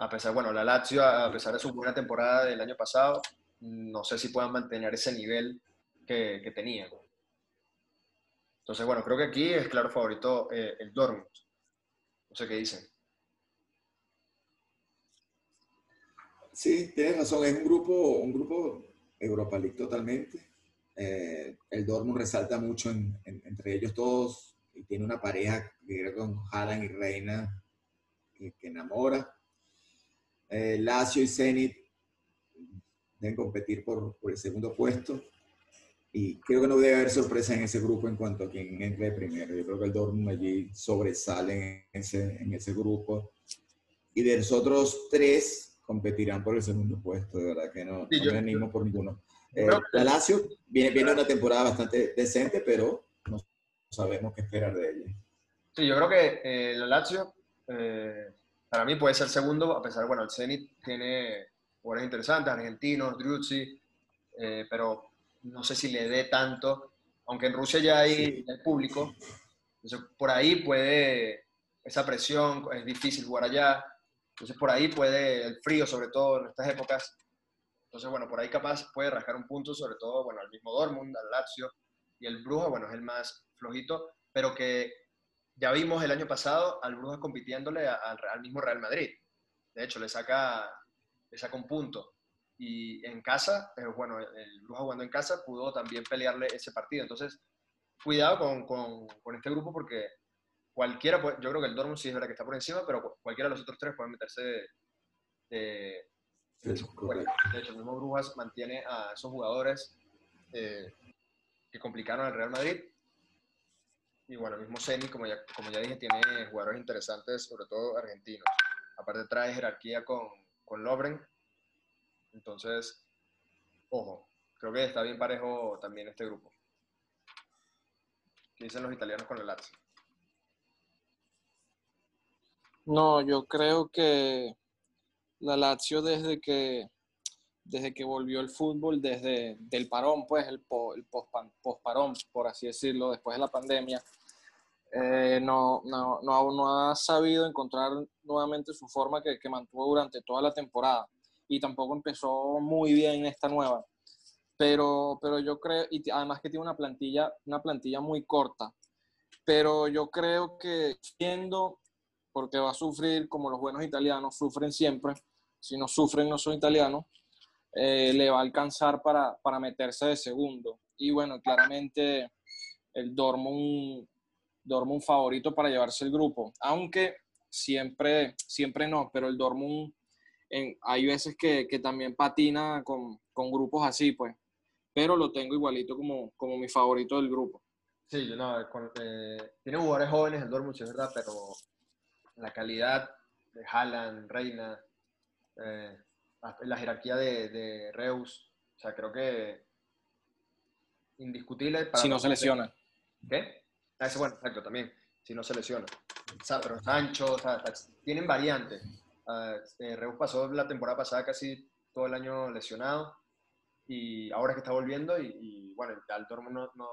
a pesar, bueno, la Lazio, a pesar de su buena temporada del año pasado, no sé si puedan mantener ese nivel que, que. Entonces, bueno, creo que aquí es claro favorito eh, el Dortmund. No sé qué dicen. Sí, tienes razón, es un grupo, un grupo Europa League totalmente. Eh, el Dortmund resalta mucho entre ellos todos y tiene una pareja que con Haaland y Reina que enamora eh, Lazio y Zenit deben competir por, por, el segundo puesto. Y creo que no debe haber sorpresa en ese grupo en cuanto a quien entre primero. Yo creo que el Dortmund allí sobresale en ese, en ese grupo. Y de los otros tres competirán por el segundo puesto. De verdad que no, sí, no me por ninguno. Eh, la Lazio viene, viene una temporada bastante decente, pero no sabemos qué esperar de ella. Sí, yo creo que eh, la Lazio eh, para mí puede ser segundo, a pesar, bueno, el Zenit tiene jugadores interesantes, argentinos, Druzzi, eh, pero no sé si le dé tanto, aunque en Rusia ya hay, el público, entonces por ahí puede, esa presión, es difícil jugar allá, entonces por ahí puede, el frío sobre todo en estas épocas, entonces bueno, por ahí capaz puede rascar un punto, sobre todo, bueno, al mismo Dortmund, al Lazio, y el Bruja, bueno, es el más flojito, pero que ya vimos el año pasado al Brujas compitiéndole al, mismo Real Madrid. De hecho, le saca, le saca un punto. y en casa, eh, bueno, el Bruja jugando en casa pudo también pelearle ese partido. Entonces, cuidado con, con, con este grupo porque cualquiera, yo creo que el Dortmund sí es verdad que está por encima, pero cualquiera de los otros tres pueden meterse de, de, de, hecho, el mismo Brujas mantiene a esos jugadores eh, que complicaron al Real Madrid. Y bueno, mismo Ceni, como ya, como ya dije, tiene jugadores interesantes, sobre todo argentinos. Aparte trae jerarquía con, con Lobren. Entonces, ojo, creo que está bien parejo también este grupo. ¿Qué dicen los italianos con el Lazio? No, yo creo que la Lazio desde que desde que volvió el fútbol, desde el parón, pues el, el post-parón, por así decirlo, después de la pandemia, eh, no, no, no, no, ha sabido encontrar nuevamente su forma que, que, mantuvo durante toda la temporada y tampoco empezó muy bien esta nueva. Pero, pero yo creo, y además que tiene una plantilla, una plantilla muy corta, pero yo creo que siendo, porque va a sufrir como los buenos italianos sufren siempre, si no sufren no son italianos, eh, le va a alcanzar para, para, meterse de segundo. Y bueno, claramente el Dortmund, Dortmund favorito para llevarse el grupo, aunque siempre, siempre no, pero el Dortmund en, hay veces que, que también patina con, con, grupos así, pues, pero lo tengo igualito como, como mi favorito del grupo. Sí, no, eh, tiene jugadores jóvenes el Dortmund, es verdad, pero la calidad de Haaland, Reina, eh, la jerarquía de, Reus. O sea, creo que indiscutible. Para si no se lesiona. ¿Qué? Ah, bueno, exacto, también. Si no se lesiona. Pero Sancho, o sea, tienen variantes. Ah, eh, Reus pasó la temporada pasada casi todo el año lesionado y ahora es que está volviendo y, bueno, al Dortmund no, no,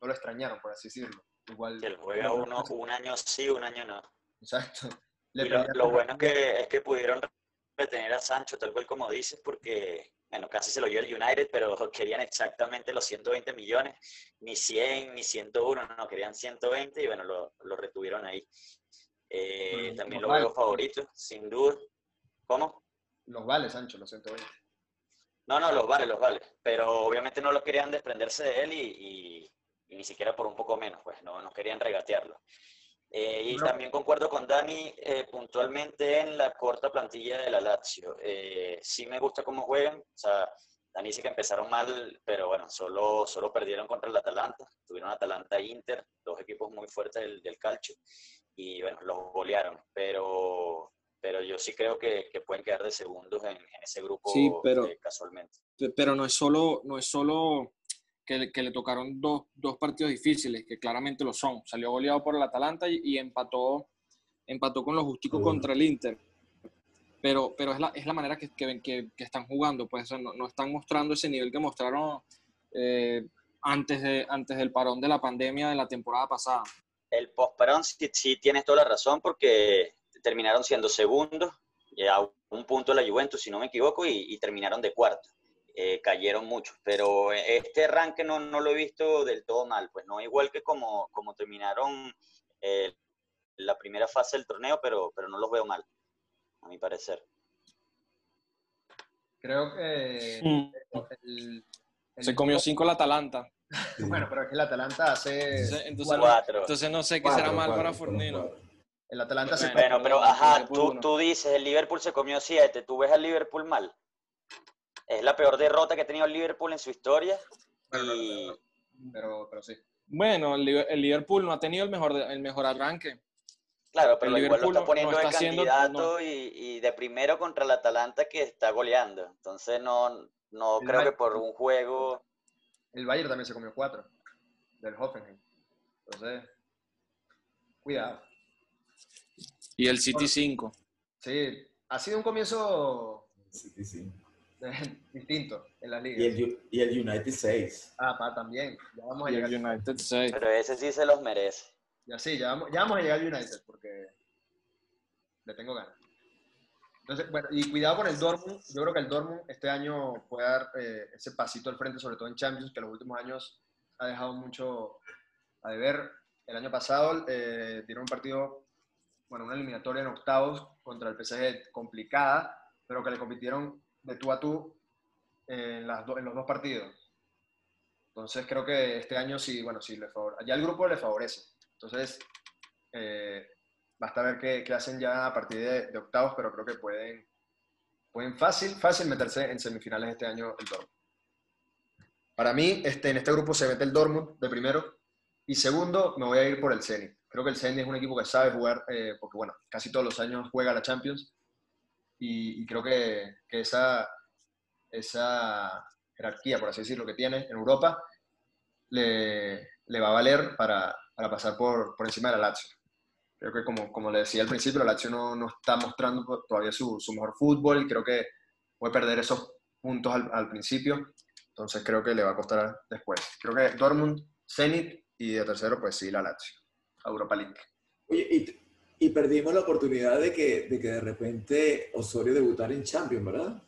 lo extrañaron, por así decirlo. Igual, que juega uno, un año sí, un año no. Exacto. lo, lo bueno es que, es que pudieron tener a Sancho, tal cual como dices, porque, bueno, casi se lo dio el United, pero querían exactamente los 120 millones, ni 100, ni 101, no, querían 120 y bueno, lo, lo retuvieron ahí. Eh, también lo veo favorito, sin duda. ¿Cómo? Los vale, Sancho, los 120. No, no, los vale, los vale. Pero obviamente no lo querían desprenderse de él y, y, y ni siquiera por un poco menos, pues no, no querían regatearlo. Eh, y también concuerdo con Dani eh, puntualmente en la corta plantilla de la Lazio. Eh, sí me gusta cómo juegan. O sea, Dani dice que empezaron mal, pero bueno, solo, solo perdieron contra el Atalanta. Tuvieron Atalanta e Inter, dos equipos muy fuertes del, del calcio. Y bueno, los golearon. Pero, pero yo sí creo que, que pueden quedar de segundos en, en ese grupo sí, pero, casualmente. Pero no es solo, no es solo que, que le tocaron dos, dos, partidos difíciles, que claramente lo son. Salió goleado por el Atalanta y, y empató, empató con los Justicos contra el Inter. Pero, pero es, la, es la manera que, que, que, están jugando, pues no, no, están mostrando ese nivel que mostraron eh, antes, de, antes del parón de la pandemia de la temporada pasada. El post-parón sí, sí tienes toda la razón porque terminaron siendo segundos, a un punto de la Juventus, si no me equivoco, y, y terminaron de cuarto. Eh, cayeron mucho, pero este arranque no, no, lo he visto del todo mal, pues no igual que como, como terminaron eh, la primera fase del torneo, pero, pero no los veo mal, a mi parecer. Creo que... El, el, Se comió cinco el Atalanta. bueno, pero es que el Atalanta hace... Entonces, entonces, cuatro. entonces no sé qué cuatro, será mal cuatro, para Fornino. El Atalanta se... Bueno, pero ajá, tú, tú dices, el Liverpool se comió siete, ¿tú ves al Liverpool mal? Es la peor derrota que ha tenido el Liverpool en su historia. Y... Pero, pero, sí. Bueno, el Liverpool no ha tenido el mejor, el mejor arranque. Claro, pero el igual Liverpool lo está poniendo no, no está de candidato y, y, de primero contra el Atalanta que está goleando. Entonces no, no creo Bayern, que por un juego... El Bayern también se comió cuatro del Hoffenheim. Entonces, cuidado. Y el City 5. Sí, ha sido un comienzo... City 5. distinto en la liga. Y el, y el United 6. Ah, pa, también. Ya vamos a y llegar. El United 6. Pero ese sí se los merece. Ya sí, ya vamos, ya vamos a llegar al United porque le tengo ganas. Entonces, bueno, y cuidado con el Dortmund. Yo creo que el Dortmund este año puede dar eh, ese pasito al frente, sobre todo en Champions, que en los últimos años ha dejado mucho a deber. El año pasado eh, dieron un partido, bueno, una eliminatoria en octavos contra el PSG complicada, pero que le compitieron de tú a tú en, las en los dos partidos. Entonces creo que este año sí, bueno, sí, le favorece. Ya el grupo le favorece. Entonces, eh, basta ver qué, qué, hacen ya a partir de, de, octavos, pero creo que pueden, pueden fácil, fácil meterse en semifinales este año el Dortmund. Para mí, este, en este grupo se mete el Dortmund de primero y segundo me voy a ir por el Zenit. Creo que el Zenit es un equipo que sabe jugar, eh, porque bueno, casi todos los años juega la Champions y, y creo que, que esa, esa jerarquía, por así decirlo, que tiene en Europa, le, le va a valer para, para pasar por, por, encima de la Lazio. Creo que como, como le decía al principio, la Lazio no, no está mostrando todavía su, su, mejor fútbol y creo que puede perder esos puntos al, al, principio. Entonces creo que le va a costar después. Creo que Dortmund, Zenit y de tercero, pues sí, la Lazio, Europa League. Oye, y, y perdimos la oportunidad de que, de que de repente Osorio debutara en Champions, ¿verdad?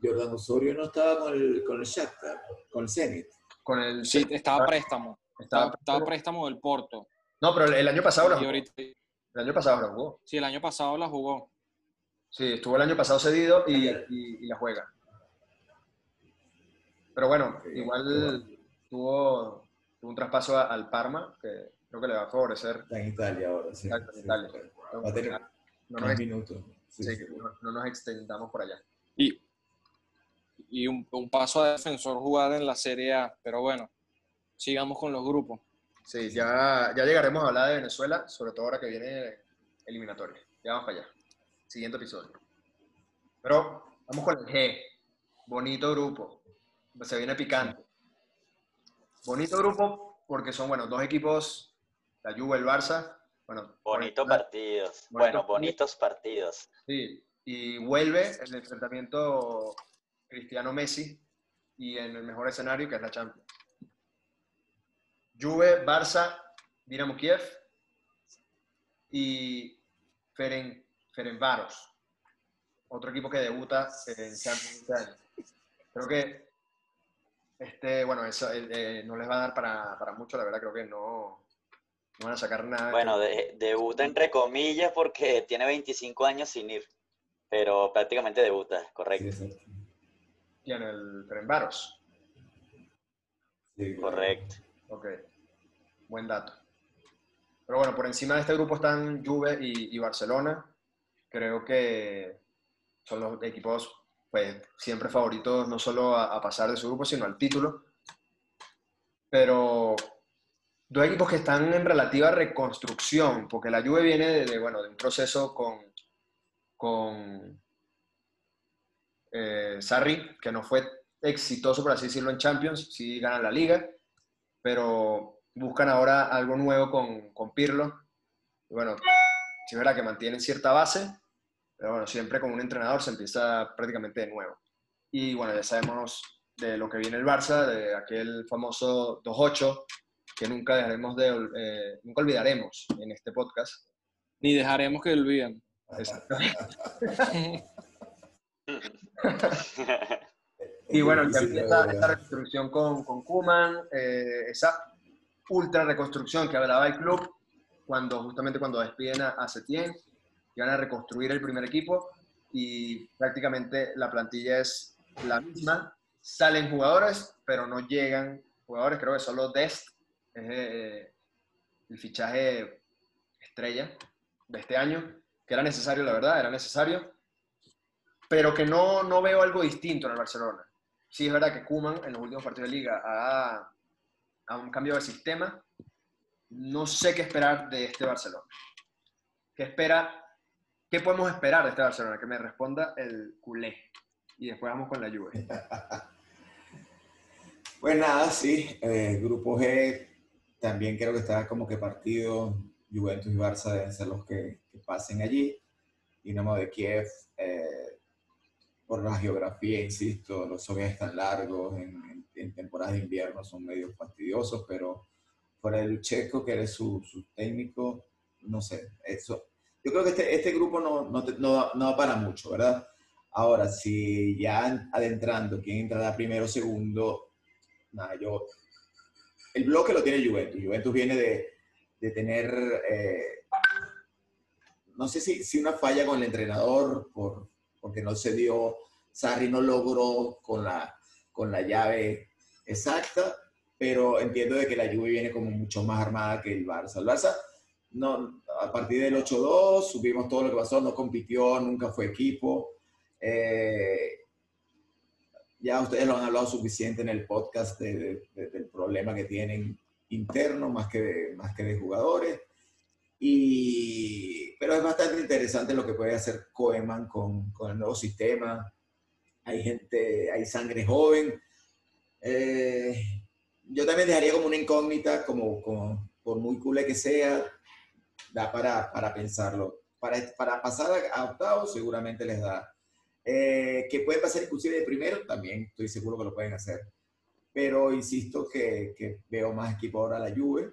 Jordan Osorio no estaba con el, con el Shakhtar, con el Zenit. Con el, sí, estaba préstamo. Estaba, estaba préstamo del Porto. No, pero el año pasado la jugó. Ahorita... El año pasado la jugó. Sí, el año pasado la jugó. Sí, estuvo el año pasado cedido y, y, y la juega. Pero bueno, igual tuvo, tuvo, un traspaso al Parma que creo que le va a favorecer. Está en Italia ahora, sí. Exacto, en sí, Italia. Va a tener no nos, minutos. Sí, sí, no, no, nos extendamos por allá. Y, y un, un, paso a defensor jugada en la Serie A, pero bueno, sigamos con los grupos. Sí, ya, ya llegaremos a hablar de Venezuela, sobre todo ahora que viene eliminatoria. Ya vamos para allá. Siguiente episodio. Pero vamos con el G. Bonito grupo. Se viene picante. Bonito grupo porque son, bueno, dos equipos, la Juve, el Barça. Bueno, bonitos partidos. Bonito bueno, bonitos partidos. Sí, y vuelve el enfrentamiento Cristiano-Messi y en el mejor escenario que es la Champions. Juve, Barça, Dinamo Kiev y Feren, Ferenbaros, otro equipo que debuta en Champions este. Creo que este, bueno, eso eh, no les va a dar para, para, mucho, la verdad creo que no, no van a sacar nada. Bueno, de, debuta entre comillas porque tiene 25 años sin ir, pero prácticamente debuta, correcto. Sí, sí. Y en el. Sí, correcto. Ok, buen dato. Pero bueno, por encima de este grupo están Juve y, y Barcelona. Creo que son los equipos pues, siempre favoritos no solo a, a, pasar de su grupo, sino al título. Pero dos equipos que están en relativa reconstrucción, porque la Juve viene de, de bueno, de un proceso con, con eh, Sarri, que no fue exitoso, por así decirlo, en Champions, sí ganan la liga, pero buscan ahora algo nuevo con, con Pirlo. Bueno, sí es que mantienen cierta base, pero bueno, siempre con un entrenador se empieza prácticamente de nuevo. Y bueno, ya sabemos de lo que viene el Barça, de aquel famoso 2-8, que nunca dejaremos de, eh, nunca olvidaremos en este podcast. Ni dejaremos que olviden. Exactamente. y bueno, ya empieza esta reconstrucción con, con Kuman, eh, esa ultra reconstrucción que hablaba el club, cuando justamente cuando despiden a, a Setien, y van a reconstruir el primer equipo y prácticamente la plantilla es la misma. Salen jugadores, pero no llegan jugadores. Creo que solo Dest es eh, el fichaje estrella de este año, que era necesario, la verdad, era necesario, pero que no, no veo algo distinto en el Barcelona. Sí, es verdad que Kuman en los últimos partidos de liga ha, ha un cambio de sistema. No sé qué esperar de este Barcelona. ¿Qué espera ¿Qué podemos esperar de este Barcelona? Que me responda el culé. Y después vamos con la Juve. pues nada, sí. Eh, grupo G también creo que está como que partido. Juventus y Barça deben ser los que, que pasen allí. Dinamo de Kiev, eh, por la geografía, insisto, los viajes están largos, en, en, en, temporadas de invierno son medio fastidiosos, pero por el checo que eres su, su técnico, no sé, eso yo creo que este, este grupo no, no, no, no, para mucho, ¿verdad? Ahora, si ya adentrando, ¿quién entrará primero, segundo? Nada, yo... El bloque lo tiene Juventus. Juventus viene de, de tener, eh, no sé si, si, una falla con el entrenador, por, porque no se dio Sarri no logró con la, con la llave exacta, pero entiendo de que la Juve viene como mucho más armada que el Barça. El Barça, no, a partir del 8-2, subimos todo lo que pasó, no compitió, nunca fue equipo. Eh, ya ustedes lo han hablado suficiente en el podcast del problema que tienen interno más que de, más que de jugadores. Y, pero es bastante interesante lo que puede hacer Koeman con, con el nuevo sistema. Hay gente, hay sangre joven. Eh, yo también dejaría como una incógnita, como, como por muy culé que sea, da para, para pensarlo. Para, para pasar a octavos seguramente les da. Eh, que puede pasar inclusive de primero, también estoy seguro que lo pueden hacer. Pero insisto que, que veo más equipo ahora la Juve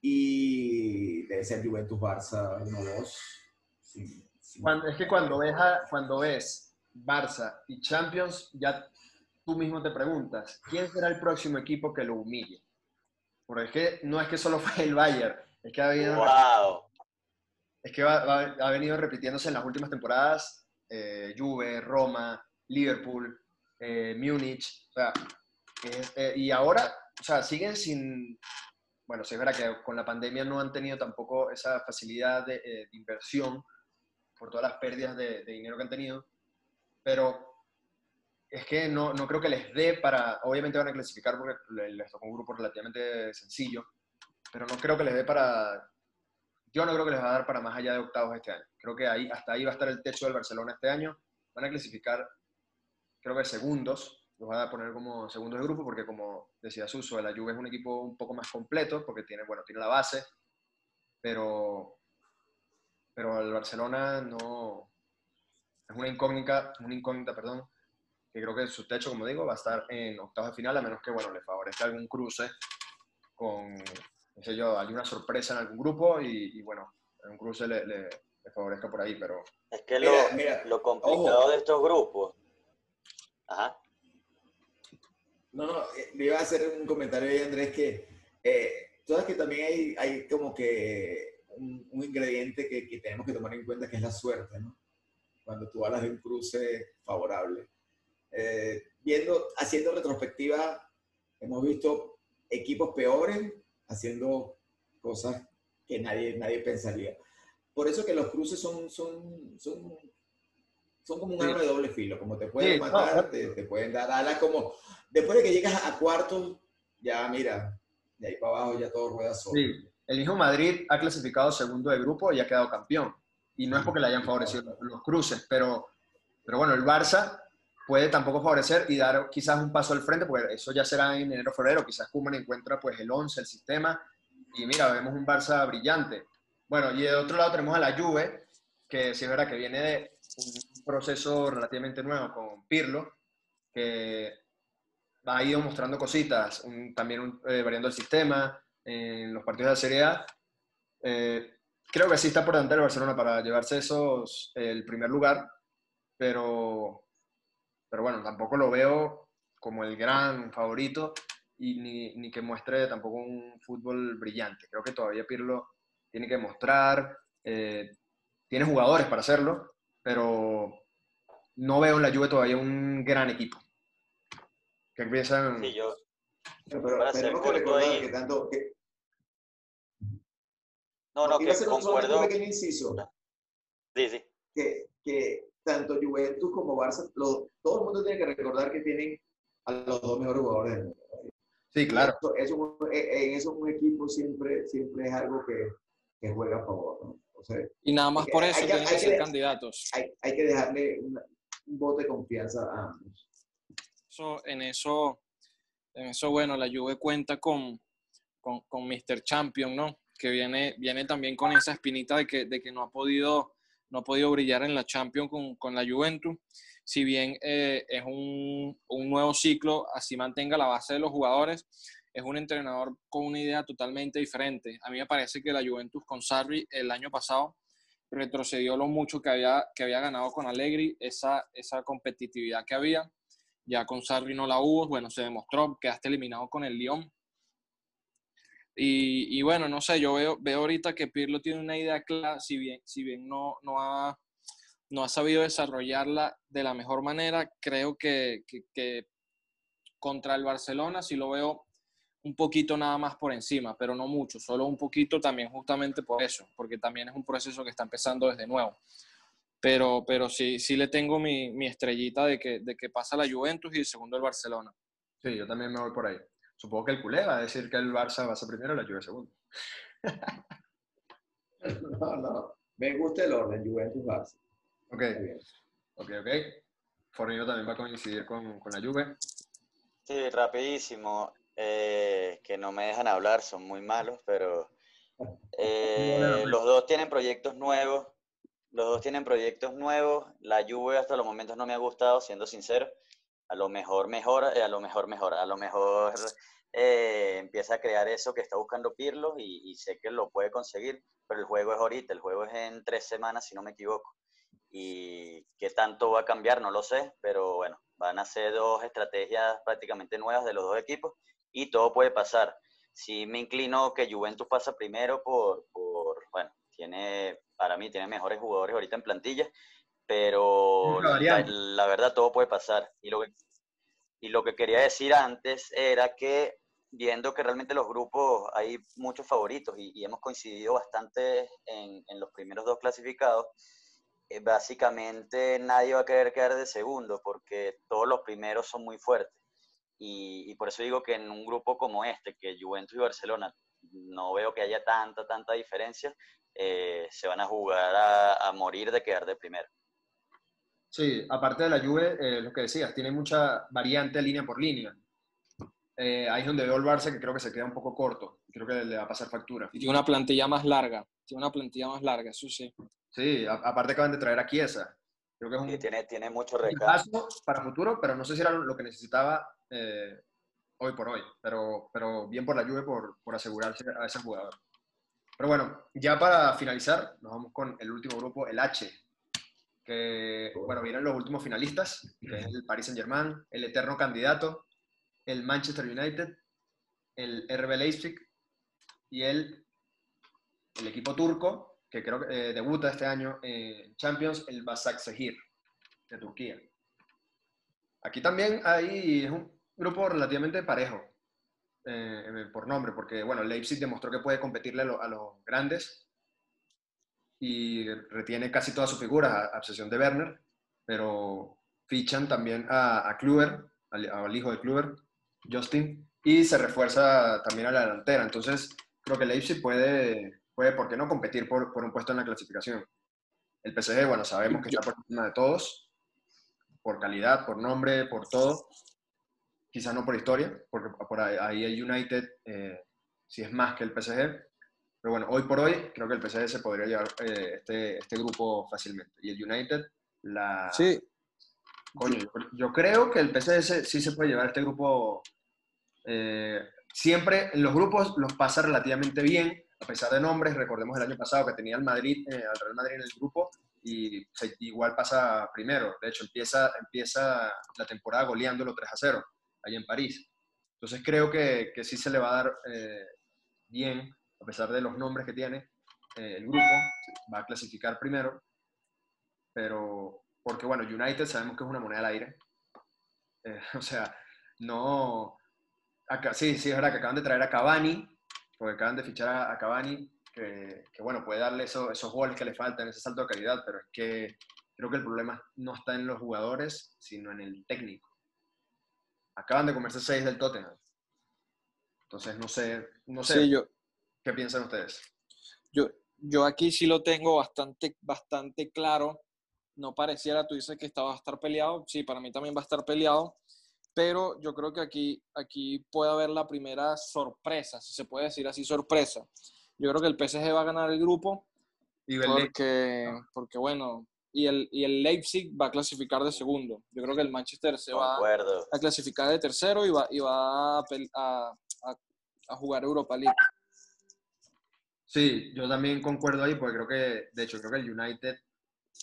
y debe ser Juventus Barça 1-2. es que cuando ves, cuando ves Barça y Champions, ya tú mismo te preguntas, ¿quién será el próximo equipo que lo humille? Porque es que no es que solo fue el Bayern, es que ha venido, es que ha venido repitiéndose en las últimas temporadas eh, Juve, Roma, Liverpool, eh, Múnich. O sea, eh, y ahora, o sea, siguen sin, bueno, sí es verdad que con la pandemia no han tenido tampoco esa facilidad de, eh, inversión por todas las pérdidas de, dinero que han tenido, pero es que no, no, creo que les dé para, obviamente van a clasificar porque les tocó un grupo relativamente sencillo, pero no creo que les dé para, yo no creo que les va a dar para más allá de octavos este año. Creo que ahí, hasta ahí va a estar el techo del Barcelona este año. Van a clasificar, creo que segundos, los va a poner como segundos de grupo porque como decía Suso, la Juve es un equipo un poco más completo porque tiene, bueno, tiene la base, pero, pero el Barcelona no es una incógnita, una incógnita, perdón, que creo que su techo, como digo, va a estar en octavos de final a menos que, bueno, le favorezca algún cruce con, no sé yo, hay una sorpresa en algún grupo y, bueno, un cruce le, le, favorezca por ahí, pero... Es que lo, lo complicado de estos grupos... Ajá. No, no, eh, le iba a hacer un comentario ahí, Andrés, que eh, sabes que también hay, hay como que un, ingrediente que, que, tenemos que tomar en cuenta, que es la suerte, ¿no? Cuando tú hablas de un cruce favorable. Eh, viendo, haciendo retrospectiva, hemos visto equipos peores haciendo cosas que nadie, nadie pensaría. Por eso que los cruces son, son, son son como un arma de doble filo, como te pueden matar, te, pueden dar alas, como después de que llegas a cuartos, ya mira, de ahí para abajo ya todo rueda solo. Sí, el mismo Madrid ha clasificado segundo de grupo y ha quedado campeón. Y no es porque le hayan favorecido los cruces, pero, pero bueno, el Barça puede tampoco favorecer y dar quizás un paso al frente, porque eso ya será en enero febrero, quizás Kuman encuentra pues el 11, el sistema, y mira, vemos un Barça brillante. Bueno, y de otro lado tenemos a la Juve, que si es verdad que viene de un proceso relativamente nuevo con Pirlo, que ha ido mostrando cositas, también eh, variando el sistema en los partidos de la Serie A. Eh, creo que sí está por delante el Barcelona para llevarse esos, el primer lugar, pero, pero bueno, tampoco lo veo como el gran favorito y ni, ni, que muestre tampoco un fútbol brillante. Creo que todavía Pirlo tiene que mostrar, eh, tiene jugadores para hacerlo, pero no veo en la Juve todavía un gran equipo. Que empiezan... Sí, yo... Pero, pero tenemos que recordar que tanto... Que... No, no, que concuerdo... Un pequeño inciso. Sí, sí. Que, que tanto Juventus como Barça, lo, todo el mundo tiene que recordar que tienen a los dos mejores jugadores del mundo. Sí, claro. Eso, en eso un equipo siempre, siempre es algo que, que juega a favor. ¿no? y nada más por eso tienen que, ser candidatos. Hay, que dejarle un voto de confianza a ambos. Eso, en, eso, en eso, bueno, la Juve cuenta con, con, con Mr. Champion, ¿no? Que viene, viene también con esa espinita de que, de que no, ha podido, no ha podido brillar en la Champions con, con la Juventus. Si bien eh, es un, un nuevo ciclo, así mantenga la base de los jugadores, es un entrenador con una idea totalmente diferente. A mí me parece que la Juventus con Sarri el año pasado retrocedió lo mucho que había, que había ganado con Allegri, esa, esa competitividad que había. Ya con Sarri no la hubo, bueno, se demostró, que hasta eliminado con el Lyon. Y, y, bueno, no sé, yo veo, veo ahorita que Pirlo tiene una idea clara, si bien, si bien no, no, ha, no ha sabido desarrollarla de la mejor manera. Creo que, que, contra el Barcelona sí lo veo un poquito nada más por encima, pero no mucho, solo un poquito también justamente por eso, porque también es un proceso que está empezando desde nuevo. Pero, pero sí, sí le tengo mi, mi estrellita de que, de que pasa la Juventus y el segundo el Barcelona. Sí, yo también me voy por ahí. Supongo que el culé va a decir que el Barça va a ser primero y la Juve segundo. no, no. Me gusta el orden, Juventus-Barça. Ok. Ok, ok. Fornillo también va a coincidir con, con la Juve. Sí, rapidísimo. Eh, que no me dejan hablar, son muy malos, pero eh, los dos tienen proyectos nuevos. Los dos tienen proyectos nuevos. La Juve hasta los momentos no me ha gustado, siendo sincero. A lo mejor mejora, eh, a lo mejor mejora, a lo mejor empieza a crear eso que está buscando Pirlo y, y, sé que lo puede conseguir, pero el juego es ahorita, el juego es en tres semanas, si no me equivoco. Y qué tanto va a cambiar, no lo sé, pero bueno, van a ser dos estrategias prácticamente nuevas de los dos equipos y todo puede pasar. Si me inclino que Juventus pasa primero por, por, bueno, tiene, para mí tiene mejores jugadores ahorita en plantilla, pero la, verdad todo puede pasar. Y lo, que, y lo que quería decir antes era que viendo que realmente los grupos hay muchos favoritos y, hemos coincidido bastante en, en, los primeros dos clasificados, eh, básicamente nadie va a querer quedar de segundo porque todos los primeros son muy fuertes. Y, por eso digo que en un grupo como este, que Juventus y Barcelona, no veo que haya tanta, tanta diferencia, eh, se van a jugar a, morir de quedar de primero. Sí, aparte de la Juve, eh, lo que decías, tiene mucha variante línea por línea. Eh, ahí es donde veo el Barça que creo que se queda un poco corto. Creo que le va a pasar factura. Y tiene una plantilla más larga. Tiene una plantilla más larga, eso sí. Sí, aparte acaban de traer a Chiesa. Creo que es un, tiene, tiene mucho recambio. para futuro, pero no sé si era lo que necesitaba eh, hoy por hoy, pero, pero bien por la lluvia por, por asegurarse a ese jugador. Pero bueno, ya para finalizar, nos vamos con el último grupo, el H, que, bueno, vienen los últimos finalistas, el Paris Saint-Germain, el eterno candidato, el Manchester United, el RB Leipzig y el, equipo turco, que creo que eh, debuta este año en Champions, el Basaksehir, de Turquía. Aquí también hay, un, grupo relativamente parejo eh, por nombre, porque bueno, Leipzig demostró que puede competirle a, los grandes y retiene casi toda su figura, a, excepción de Werner, pero fichan también a, a Kluber, al, hijo de Kluber, Justin, y se refuerza también a la delantera. Entonces, creo que Leipzig puede, puede ¿por qué no?, competir por, por un puesto en la clasificación. El PSG, bueno, sabemos que está por encima de todos, por calidad, por nombre, por todo, quizás no por historia, porque por ahí, el United eh, sí es más que el PSG, pero bueno, hoy por hoy creo que el PSG se podría llevar eh, este, este grupo fácilmente. Y el United, la... Sí. Coño, yo, creo que el PSG sí se puede llevar este grupo. Eh, siempre en los grupos los pasa relativamente bien, a pesar de nombres. Recordemos el año pasado que tenía el Madrid, al Real Madrid en el grupo y igual pasa primero. De hecho, empieza, empieza la temporada goleándolo 3 a 0 ahí en París. Entonces creo que, que sí se le va a dar eh, bien, a pesar de los nombres que tiene eh, el grupo, va a clasificar primero, pero porque bueno, United sabemos que es una moneda al aire. Eh, o sea, no... Acá, sí, sí, es verdad que acaban de traer a Cavani, porque acaban de fichar a, Cavani, que, bueno, puede darle esos goles que le faltan, ese salto de calidad, pero es que creo que el problema no está en los jugadores, sino en el técnico acaban de comerse seis del Tottenham. Entonces, no sé, no sé yo, qué piensan ustedes. Yo, yo aquí sí lo tengo bastante, bastante claro. No pareciera, tú dices que estaba a estar peleado. Sí, para mí también va a estar peleado. Pero yo creo que aquí, aquí puede haber la primera sorpresa, si se puede decir así, sorpresa. Yo creo que el PSG va a ganar el grupo. Y porque, porque, bueno, y el, y el Leipzig va a clasificar de segundo. Yo creo que el Manchester se va a clasificar de tercero y va, y va a, a, a, jugar Europa League. Sí, yo también concuerdo ahí porque creo que, de hecho, creo que el United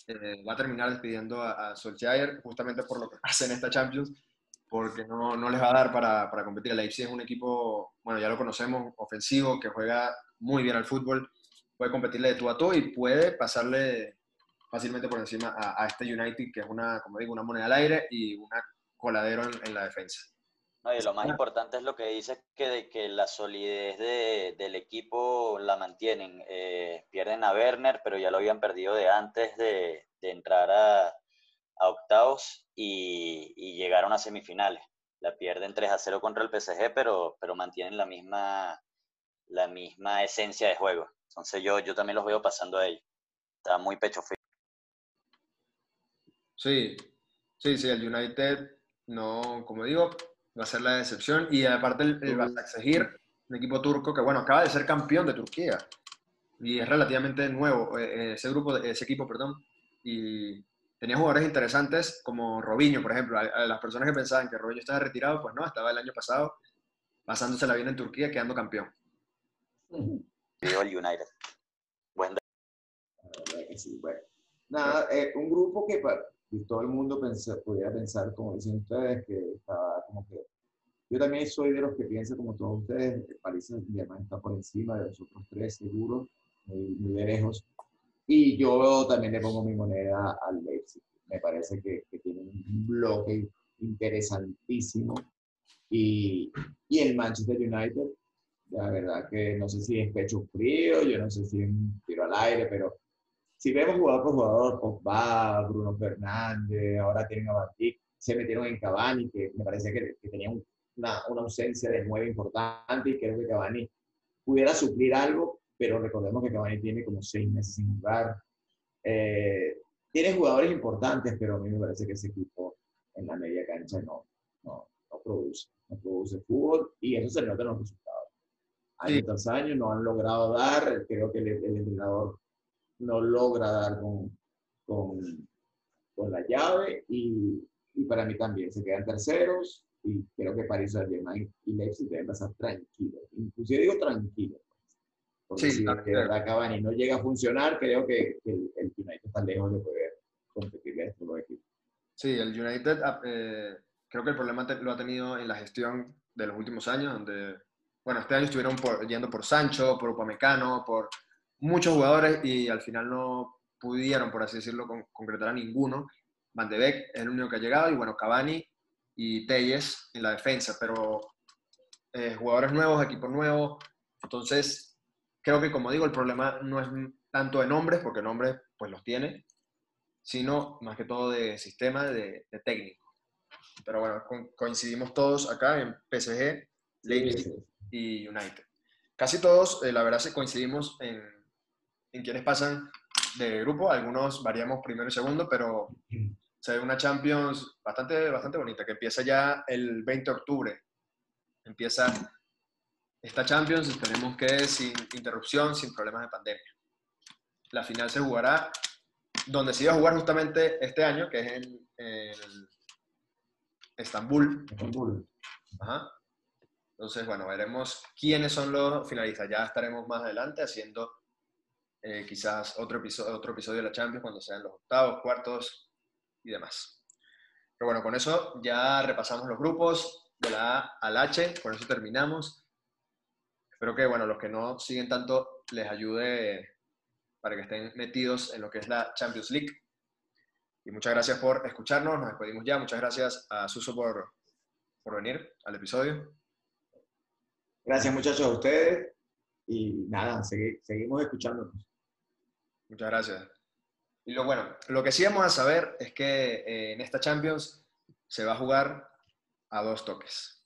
eh, va a terminar despidiendo a, a, Solskjaer justamente por lo que en esta Champions, porque no, no les va a dar para, para competir. El Leipzig es un equipo, bueno, ya lo conocemos, ofensivo, que juega muy bien al fútbol, puede competirle de tú a tú y puede pasarle fácilmente por encima a, este United, que es una, como digo, una moneda al aire y una coladero en, la defensa. No, y lo más importante es lo que dice que, de que la solidez del equipo la mantienen. Eh, pierden a Werner, pero ya lo habían perdido de antes de, entrar a, octavos y, y, llegaron a semifinales. La pierden 3 a 0 contra el PSG, pero, pero mantienen la misma, la misma esencia de juego. Entonces yo, yo también los veo pasando a ellos. Está muy pecho frío. Sí, sí, sí, el United no, como digo, va a ser la decepción. Y aparte el, el Basaksehir, un equipo turco que, bueno, acaba de ser campeón de Turquía. Y es relativamente nuevo eh, ese grupo, ese equipo, perdón. Y tenía jugadores interesantes como Robinho, por ejemplo. A, las personas que pensaban que Robinho estaba retirado, pues no, estaba el año pasado pasándose la bien en Turquía, quedando campeón. United. Buen Nada, eh, un grupo que todo el mundo pudiera pensar, como dicen ustedes, que estaba como que... Yo también soy de los que piensan, como todos ustedes, París Saint-Germain está por encima de los otros tres, seguro, muy, muy lejos. Y yo también le pongo mi moneda al Leipzig. Me parece que, que tiene un bloque interesantísimo. Y, y el Manchester United, la verdad que no sé si es pecho frío, yo no sé si es un tiro al aire, pero si vemos jugador por jugador, Pogba, Bruno Fernández, ahora tienen a Batik, se metieron en Cavani, que me parece que, que tenía una, una, ausencia de nueve importante y creo que Cavani pudiera suplir algo, pero recordemos que Cavani tiene como seis meses sin jugar. Eh, tiene jugadores importantes, pero a mí me parece que ese equipo en la media cancha no, no, no produce, no produce fútbol y eso se nota en los resultados. Año tras año no han logrado dar, creo que el, el entrenador no logra dar con, con, con la llave y, y, para mí también se quedan terceros y creo que París Saint-Germain y Leipzig deben pasar tranquilos. Inclusive digo tranquilos. Porque si de verdad Cavani no llega a funcionar, creo que, el, United está lejos de poder competir a estos dos equipos. Sí, el United ah, eh, creo que el problema lo ha tenido en la gestión de los últimos años, donde, bueno, este año estuvieron yendo por Sancho, por Upamecano, por muchos jugadores y al final no pudieron, por así decirlo, concretar a ninguno. Van de Beek es el único que ha llegado y bueno, Cavani y Telles en la defensa, pero eh, jugadores nuevos, equipo nuevo. Entonces, creo que como digo, el problema no es tanto de nombres, porque nombres pues los tiene, sino más que todo de sistema, de, técnico. Pero bueno, coincidimos todos acá en PSG, Leipzig y United. Casi todos, eh, la verdad, coincidimos en en quienes pasan de grupo. Algunos variamos primero y segundo, pero se ve una Champions bastante, bastante bonita, que empieza ya el 20 de octubre. Empieza esta Champions, esperemos que sin interrupción, sin problemas de pandemia. La final se jugará donde se iba a jugar justamente este año, que es en, Estambul. Estambul. Entonces, bueno, veremos quiénes son los finalistas. Ya estaremos más adelante haciendo eh, quizás otro episodio, de la Champions cuando sean los octavos, cuartos y demás. Pero bueno, con eso ya repasamos los grupos de la A al H, con eso terminamos. Espero que bueno, los que no siguen tanto les ayude para que estén metidos en lo que es la Champions League. Y muchas gracias por escucharnos, nos despedimos ya. Muchas gracias a Suso por, por venir al episodio. Gracias muchachos a ustedes y nada, seguimos escuchándonos. Muchas gracias. Y lo bueno, lo que sí vamos a saber es que eh, en esta Champions se va a jugar a dos toques.